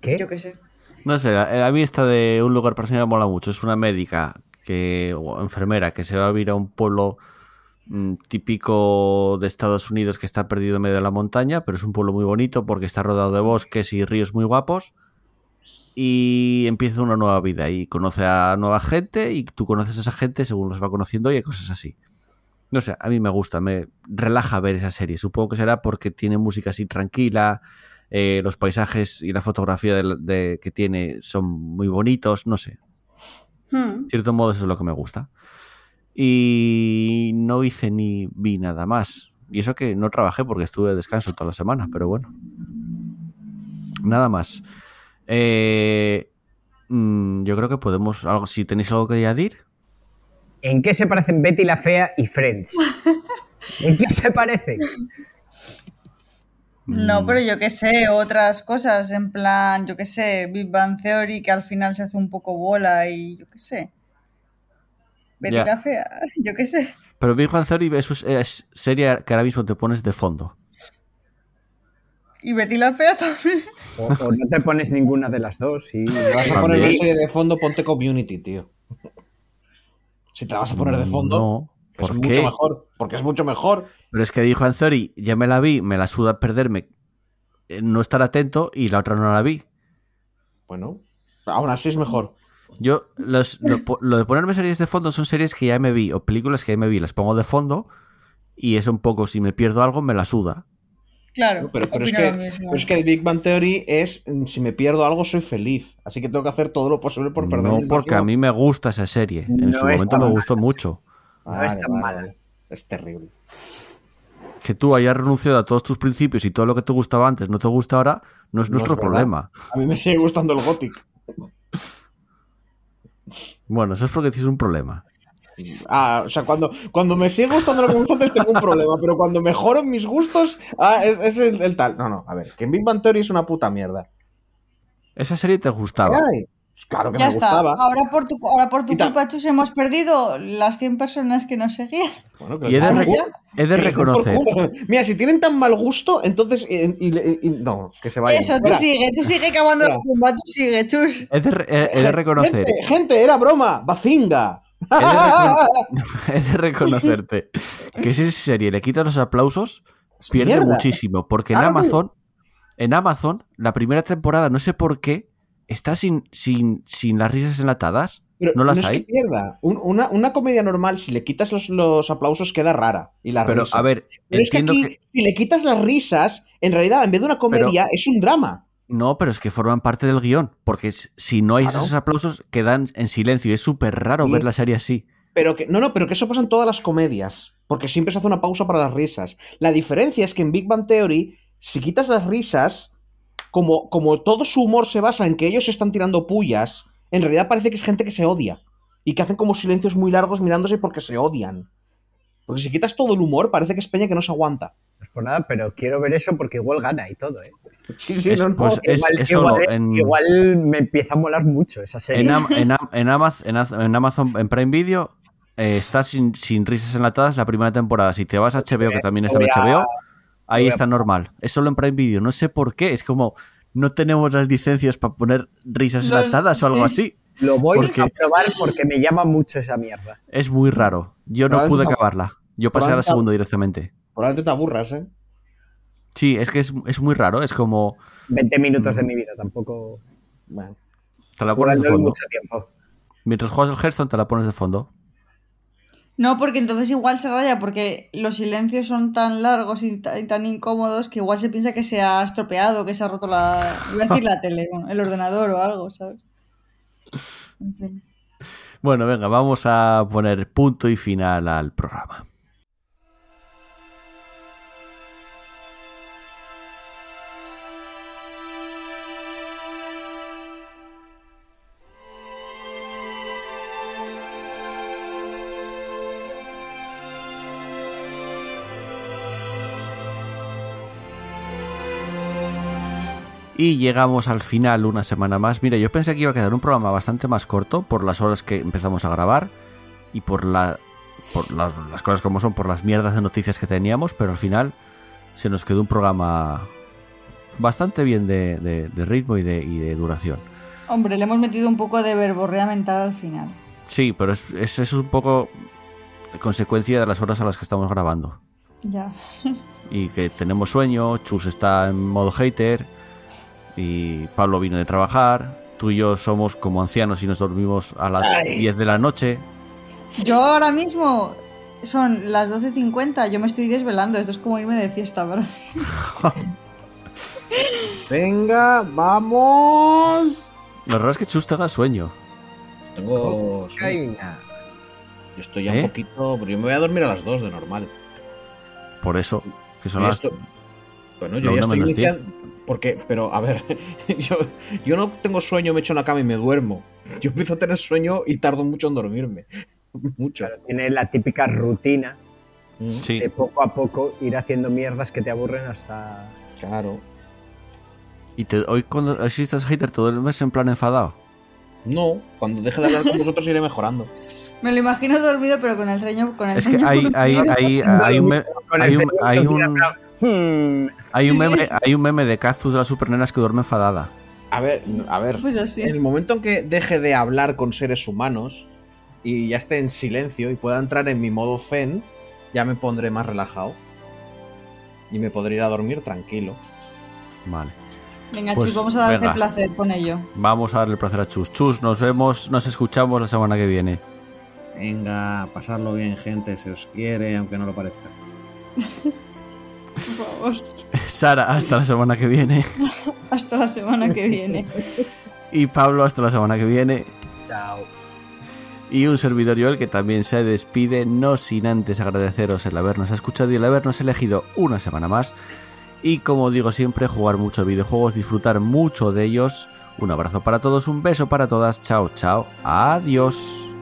¿Qué? Yo qué sé. No sé, a a mí esta de un lugar para soñar mola mucho. Es una médica que, o enfermera que se va a vivir a un pueblo típico de Estados Unidos que está perdido en medio de la montaña, pero es un pueblo muy bonito porque está rodeado de bosques y ríos muy guapos. Y empieza una nueva vida y conoce a nueva gente y tú conoces a esa gente según los va conociendo y hay cosas así. No sé, a mí me gusta, me relaja ver esa serie. Supongo que será porque tiene música así tranquila, eh, los paisajes y la fotografía de, de- que tiene son muy bonitos, no sé. Hmm. De cierto modo eso es lo que me gusta. Y no hice ni vi nada más. Y eso que no trabajé porque estuve de descanso toda la semana, pero bueno. Nada más. Eh, mm, yo creo que podemos, algo, si tenéis algo que añadir, ¿En qué se parecen Betty la Fea y Friends? ¿En qué se parecen? No, pero yo qué sé, otras cosas, en plan, yo qué sé, Big Bang Theory, que al final se hace un poco bola y yo qué sé. Betty la fea, yo qué sé. pero Big Bang Theory es, es serie que ahora mismo te pones de fondo. Y Betty la fea también. O, o no te pones ninguna de las dos y Vas a poner la serie de fondo, ponte community, tío. Si te la vas a poner de fondo, No, es ¿por mucho qué? mejor. Porque es mucho mejor. Pero es que Big Bang Theory ya me la vi, me la suda perderme, eh, no estar atento y la otra no la vi. Bueno, aún así es mejor. Yo, los- lo, de ponerme series de fondo son series que ya me vi o películas que ya me vi, las pongo de fondo y es un poco, si me pierdo algo, me la suda. Claro, Pero, pero, es que, pero es que el Big Bang Theory es mm, si me pierdo algo soy feliz. Así que tengo que hacer todo lo posible por perder No, porque a mí me gusta esa serie. En No su momento me mala. gustó mucho. No es tan mala. Es terrible. Que tú hayas renunciado a todos tus principios y todo lo que te gustaba antes no te gusta ahora, no es No nuestro es problema. A mí me sigue gustando el Gothic. Bueno, eso es porque tienes un problema. Ah, o sea, cuando, cuando me sigue gustando lo que me gusta antes tengo un problema, pero cuando mejoro mis gustos, ah, es, es el, el tal. No, no, a ver, que en Big Bang Theory es una puta mierda. Esa serie te gustaba. Ay, claro que Ya me está, gustaba. ahora por tu, ahora por tu Y tal. culpa, Chus, hemos perdido las 100 personas que nos seguían. Bueno, que Y he de, re- he reconocer. Mira, si tienen tan mal gusto, entonces. y- y- y- no, que se vayan. Eso, tú sigue, tú sigue cavando la tumba, tú sigue, Chus. He de, re- he- he de reconocer. Gente, gente, era broma, bazinga. He de, he de reconocerte que si esa serie le quitas los aplausos, pierde mierda. muchísimo. Porque en Amazon, en Amazon, la primera temporada, no sé por qué, ¿Está sin, sin, sin las risas enlatadas? Pero ¿No las es que hay? pierda. Un- una, una comedia normal, si le quitas los, los aplausos, queda rara. Y las Pero, risas. a ver, Pero es que aquí, que... si le quitas las risas, en realidad, en vez de una comedia, es un drama. No, pero es que forman parte del guion. Porque si no hay Claro. esos aplausos, quedan en silencio. Es súper raro Sí. ver la serie así. Pero que, no, no, pero que eso pasa en todas las comedias. Porque siempre se hace una pausa para las risas. La diferencia es que en Big Bang Theory, si quitas las risas, como, como todo su humor se basa en que ellos se están tirando pullas, en realidad parece que es gente que se odia. Y que hacen como silencios muy largos mirándose porque se odian. Porque si quitas todo el humor, parece que es peña que no se aguanta. No es por nada, pero quiero ver eso porque igual gana y todo, ¿eh? Sí, sí, Es- no, no. pues es, igual, es igual- solo en, igual me empieza a molar mucho esa serie. en, Am- en Am- en Amaz- en Az- en Amazon, en Prime Video, eh, está sin, sin risas enlatadas la primera temporada. Si te vas a HBO, que también está en HBO, ahí está normal. Es solo en Prime Video. No sé por qué. Es como no tenemos las licencias para poner risas enlatadas o algo así. Lo voy porque- a probar porque me llama mucho esa mierda. Es muy raro. Yo no pude acabarla. Yo pasé a la segunda directamente. Probablemente te aburras, ¿eh? Sí, es que es, es muy raro. Es como 20 minutos de mi vida, tampoco. Bueno. te la pones de fondo. mucho tiempo. Mientras juegas el Hearthstone te la pones de fondo. No, porque entonces igual se raya, porque los silencios son tan largos y, ta- y tan incómodos que igual se piensa que se ha estropeado, que se ha roto la. Iba a decir la tele, bueno, el ordenador o algo, ¿sabes? En fin. Bueno, venga, vamos a poner punto y final al programa. Y llegamos al final una semana más. Mira, yo pensé que iba a quedar un programa bastante más corto por las horas que empezamos a grabar y por, la, por las, las cosas como son, por las mierdas de noticias que teníamos, pero al final se nos quedó un programa bastante bien de, de- de ritmo y de, y de duración. Hombre, le hemos metido un poco de verborrea mental al final. Sí, pero es, es, es un poco consecuencia de las horas a las que estamos grabando. Ya. y que tenemos sueño, Chus está en modo hater y Pablo vino de trabajar, tú y yo somos como ancianos y nos dormimos a las Ay. 10 de la noche. Yo ahora mismo son las 12.50, yo me estoy desvelando, esto es como irme de fiesta, ¿verdad? Venga, vamos. Lo raro es que Chus tenga sueño. Tengo. Cocaína. Yo estoy ya ¿Eh? un poquito. Pero yo me voy a dormir a las 2 de normal. Por eso, que son Yo las... esto- Bueno, yo ya estoy menos iniciando- Porque, pero a ver, yo, yo no tengo sueño, me echo en la cama y me duermo. Yo empiezo a tener sueño y tardo mucho en dormirme. Mucho. Claro, tiene la típica rutina Sí, de poco a poco ir haciendo mierdas que te aburren hasta. Claro. y te, hoy cuando hoy si estás hater todo el mes en plan enfadado. No, cuando deje de hablar con vosotros iré mejorando. Me lo imagino dormido, pero con el sueño. Con el Es que sueño hay, hay, hay, hay un, hay un, hay un, Hmm, hay un meme, hay un meme de Kazu de las supernenas que duerme enfadada. A ver, a ver. Pues así. En el momento en que deje de hablar con seres humanos y ya esté en silencio y pueda entrar en mi modo zen, ya me pondré más relajado. Y me podré ir a dormir tranquilo. Vale. Venga, Pues, chus, vamos a darte venga. placer con ello. Vamos a darle placer a Chus. Chus, nos vemos, nos escuchamos la semana que viene. Venga, pasarlo bien, gente, se os quiere, aunque no lo parezca. Por favor. Sara, hasta la semana que viene. Hasta la semana que viene. Y Pablo, hasta la semana que viene. Chao. Y un servidor Joel que también se despide, no sin antes agradeceros el habernos escuchado y el habernos elegido una semana más. Y como digo siempre, jugar mucho videojuegos, disfrutar mucho de ellos. Un abrazo para todos, un beso para todas. Chao, chao. Adiós.